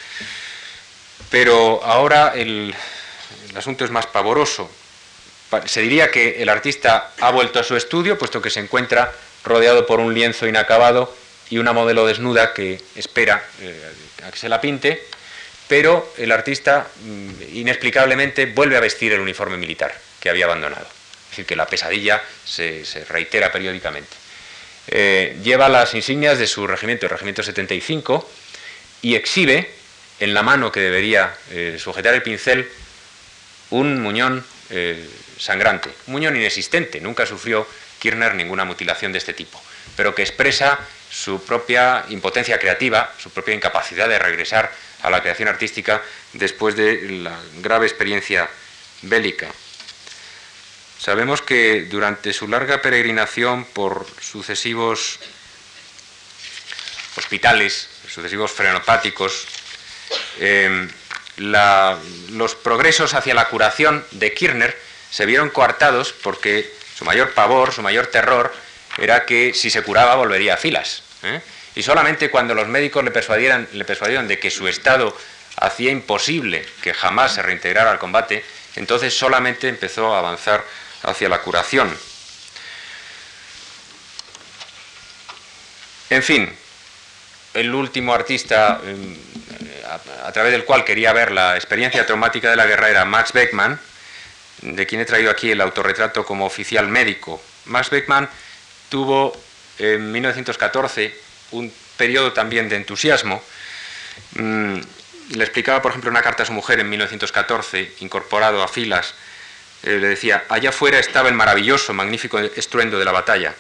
Pero ahora el, asunto es más pavoroso. Se diría que el artista ha vuelto a su estudio, puesto que se encuentra rodeado por un lienzo inacabado y una modelo desnuda que espera eh, a que se la pinte, pero el artista mm, inexplicablemente vuelve a vestir el uniforme militar que había abandonado. Es decir, que la pesadilla se, reitera periódicamente. Eh, lleva las insignias de su regimiento, el regimiento 75, y exhibe en la mano que debería eh, sujetar el pincel un muñón sangrante, un muñón inexistente, nunca sufrió Kirchner ninguna mutilación de este tipo, pero que expresa su propia impotencia creativa, su propia incapacidad de regresar a la creación artística después de la grave experiencia bélica. Sabemos que durante su larga peregrinación por sucesivos hospitales, sucesivos frenopáticos, em, los progresos hacia la curación de Kirchner se vieron coartados porque su mayor pavor, su mayor terror era que si se curaba volvería a filas. ¿eh? Y solamente cuando los médicos le, le persuadieron de que su estado hacía imposible que jamás se reintegrara al combate, entonces solamente empezó a avanzar hacia la curación. En fin, el último artista em, a, través del cual quería ver la experiencia traumática de la guerra era Max Beckmann, de quien he traído aquí el autorretrato como oficial médico. Max Beckmann tuvo en 1914 un periodo también de entusiasmo. Mm, le explicaba, por ejemplo, una carta a su mujer en 1914, incorporado a filas. Eh, le decía, allá afuera estaba el maravilloso, magnífico estruendo de la batalla.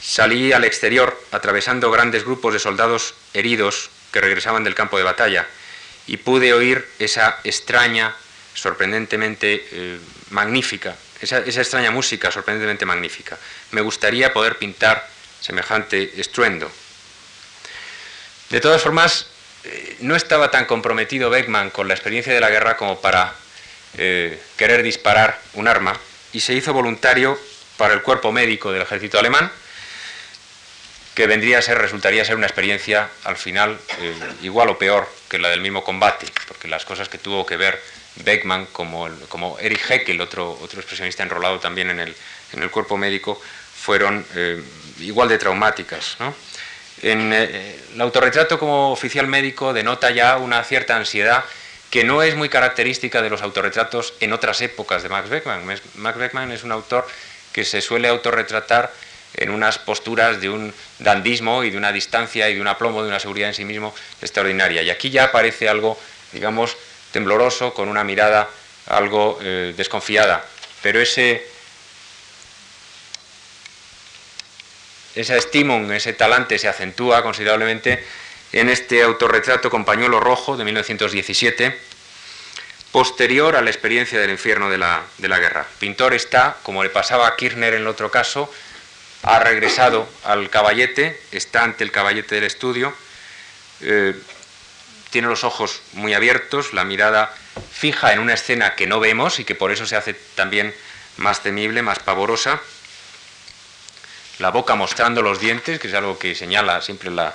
Salí al exterior, atravesando grandes grupos de soldados heridos que regresaban del campo de batalla, y pude oír esa extraña, sorprendentemente eh, magnífica esa, extraña música sorprendentemente magnífica. Me gustaría poder pintar semejante estruendo. De todas formas, eh, no estaba tan comprometido Beckman con la experiencia de la guerra como para eh, querer disparar un arma y se hizo voluntario para el cuerpo médico del ejército alemán, que vendría a ser, resultaría ser una experiencia al final eh, igual o peor que la del mismo combate, porque las cosas que tuvo que ver Beckman como, como Erich Heckel, otro, otro expresionista enrolado también en el, en el cuerpo médico, fueron eh, igual de traumáticas. En, eh, el autorretrato como oficial médico denota ya una cierta ansiedad que no es muy característica de los autorretratos en otras épocas de Max Beckman. Max Beckman es un autor que se suele autorretratar en unas posturas de un dandismo y de una distancia y de un aplomo, de una seguridad en sí mismo extraordinaria. Y aquí ya aparece algo, digamos, tembloroso, con una mirada algo eh, desconfiada. Pero ese, esa estimón, ese talante se acentúa considerablemente en este autorretrato con pañuelo rojo de 1917, posterior a la experiencia del infierno de la, de la guerra. Pintor está, como le pasaba a Kirchner en el otro caso, ha regresado al caballete, está ante el caballete del estudio, eh, tiene los ojos muy abiertos, la mirada fija en una escena que no vemos y que por eso se hace también más temible, más pavorosa, la boca mostrando los dientes, que es algo que señala siempre la,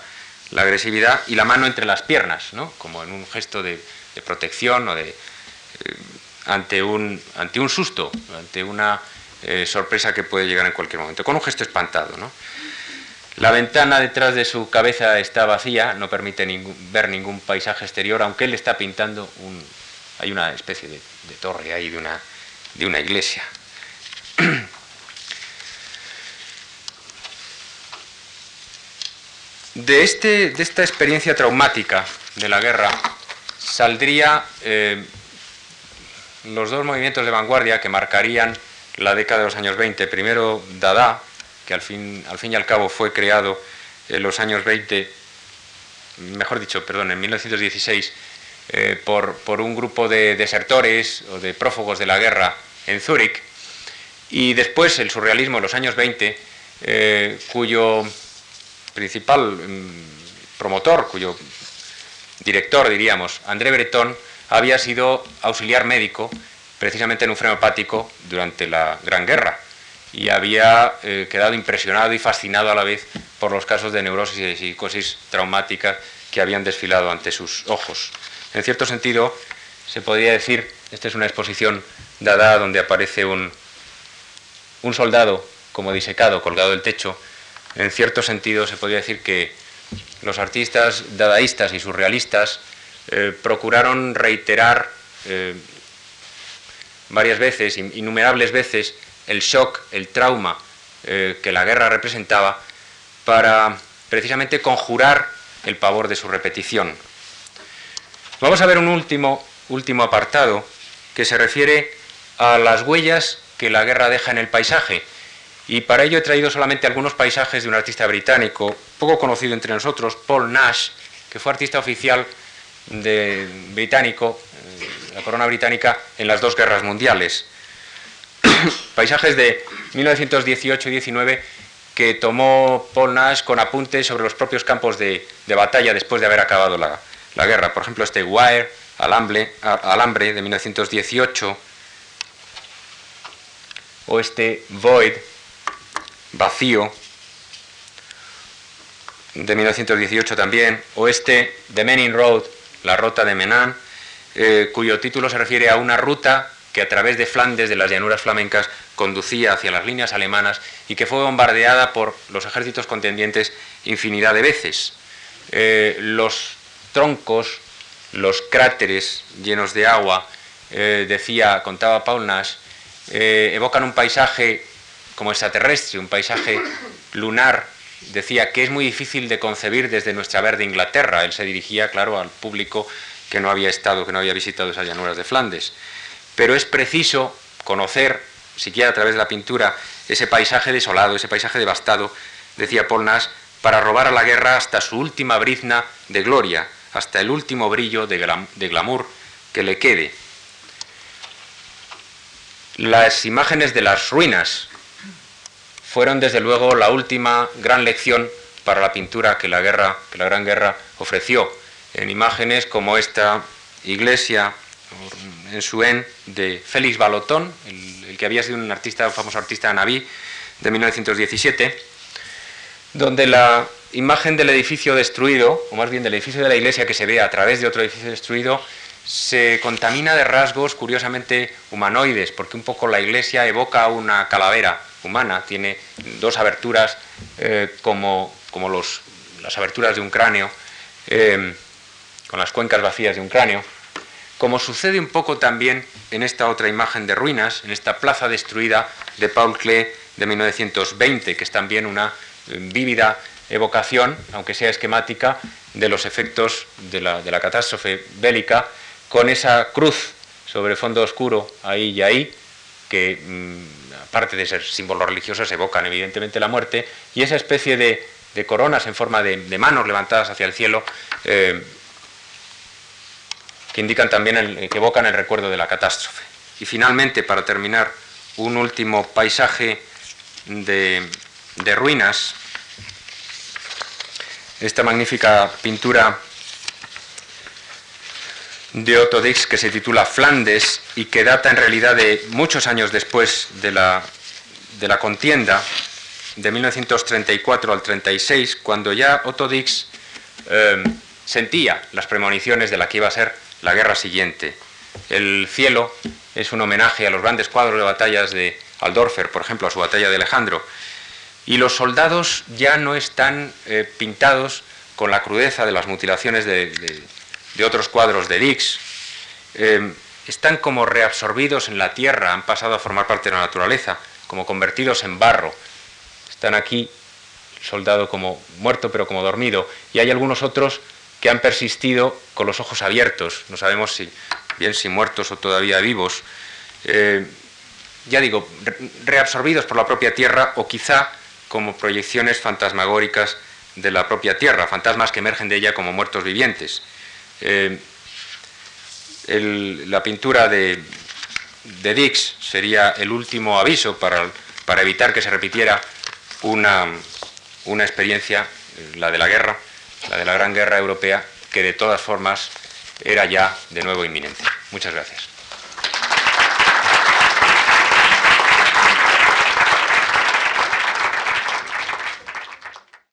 agresividad, y la mano entre las piernas, ¿no? como en un gesto de, protección o de, eh, ante, un, ante un susto, ante una eh, sorpresa que puede llegar en cualquier momento, con un gesto espantado. ¿no? La ventana detrás de su cabeza está vacía, no permite ver ningún paisaje exterior, aunque él está pintando un... Hay una especie de, torre ahí de una, de una iglesia. De, este, de esta experiencia traumática de la guerra saldría eh, los dos movimientos de vanguardia que marcarían la década de los años 20. Primero Dada, que al fin, al fin y al cabo fue creado en los años 20, mejor dicho, perdón, en 1916, eh, por, un grupo de desertores o de prófugos de la guerra en Zúrich, y después el surrealismo en los años 20, eh, cuyo principal mm, promotor, cuyo director, diríamos, André Breton, había sido auxiliar médico precisamente en un freno hepático durante la Gran Guerra y había eh, quedado impresionado y fascinado a la vez por los casos de neurosis y psicosis traumáticas que habían desfilado ante sus ojos. En cierto sentido, se podría decir, esta es una exposición dada donde aparece un, un soldado como disecado, colgado del techo, en cierto sentido se podría decir que los artistas dadaístas y surrealistas eh, procuraron reiterar eh, varias veces, innumerables veces, el shock, el trauma eh, que la guerra representaba para precisamente conjurar el pavor de su repetición. Vamos a ver un último, último apartado que se refiere a las huellas que la guerra deja en el paisaje. Y para ello he traído solamente algunos paisajes de un artista británico, poco conocido entre nosotros, Paul Nash, que fue artista oficial británico, la corona británica, en las dos guerras mundiales. paisajes de 1918 y 19 que tomó Paul con apuntes sobre los propios campos de, batalla después de haber acabado la, la, guerra. Por ejemplo, este Wire, alambre, alambre de 1918, o este Void, vacío, de 1918 también, o este The Menin Road, la Rota de Menan, eh, cuyo título se refiere a una ruta que a través de Flandes, de las llanuras flamencas, conducía hacia las líneas alemanas y que fue bombardeada por los ejércitos contendientes infinidad de veces. Eh, los troncos, los cráteres llenos de agua, eh, decía, contaba Paul Nash, evocan un paisaje como extraterrestre, un paisaje lunar decía que es muy difícil de concebir desde nuestra verde Inglaterra. Él se dirigía, claro, al público que no había estado, que no había visitado esas llanuras de Flandes. Pero es preciso conocer, siquiera a través de la pintura, ese paisaje desolado, ese paisaje devastado, decía Paul para robar a la guerra hasta su última brizna de gloria, hasta el último brillo de, de glamour que le quede. Las imágenes de las ruinas fueron desde luego la última gran lección para la pintura que la guerra, que la Gran Guerra ofreció, en imágenes como esta iglesia en Suen de Félix Balotón, el, que había sido un artista, un famoso artista Naví, de 1917, donde la imagen del edificio destruido, o más bien del edificio de la iglesia que se ve a través de otro edificio destruido, se contamina de rasgos curiosamente humanoides, porque un poco la iglesia evoca una calavera humana, tiene dos aberturas eh, como, como los, las aberturas de un cráneo, eh, con las cuencas vacías de un cráneo, como sucede un poco también en esta otra imagen de ruinas, en esta plaza destruida de Paul Klee de 1920, que es también una eh, vívida evocación, aunque sea esquemática, de los efectos de la, catástrofe bélica, con esa cruz sobre fondo oscuro ahí y ahí, que mm, aparte de ser símbolos religiosos evocan evidentemente la muerte, y esa especie de, coronas en forma de, manos levantadas hacia el cielo, eh, que indican también, el, que evocan el recuerdo de la catástrofe. Y finalmente, para terminar, un último paisaje de, ruinas, esta magnífica pintura de Otto Dix que se titula Flandes y que data en realidad de muchos años después de la, de la contienda, de 1934 al 36, cuando ya Otto Dix eh, sentía las premoniciones de la que iba a ser la guerra siguiente. El cielo es un homenaje a los grandes cuadros de batallas de Aldorfer, por ejemplo, a su batalla de Alejandro, Y los soldados ya no están eh, pintados con la crudeza de las mutilaciones de, otros cuadros de Dix. Eh, están como reabsorbidos en la tierra, han pasado a formar parte de la naturaleza, como convertidos en barro. Están aquí, soldado como muerto pero como dormido, y hay algunos otros que han persistido con los ojos abiertos, no sabemos si bien si muertos o todavía vivos, eh, ya digo, reabsorbidos por la propia tierra o quizá como proyecciones fantasmagóricas de la propia tierra, fantasmas que emergen de ella como muertos vivientes. Eh, la pintura de, de, Dix sería el último aviso para, para evitar que se repitiera una, una experiencia, eh, la de la guerra, la de la Gran Guerra Europea, que de todas formas era ya de nuevo inminente. Muchas gracias.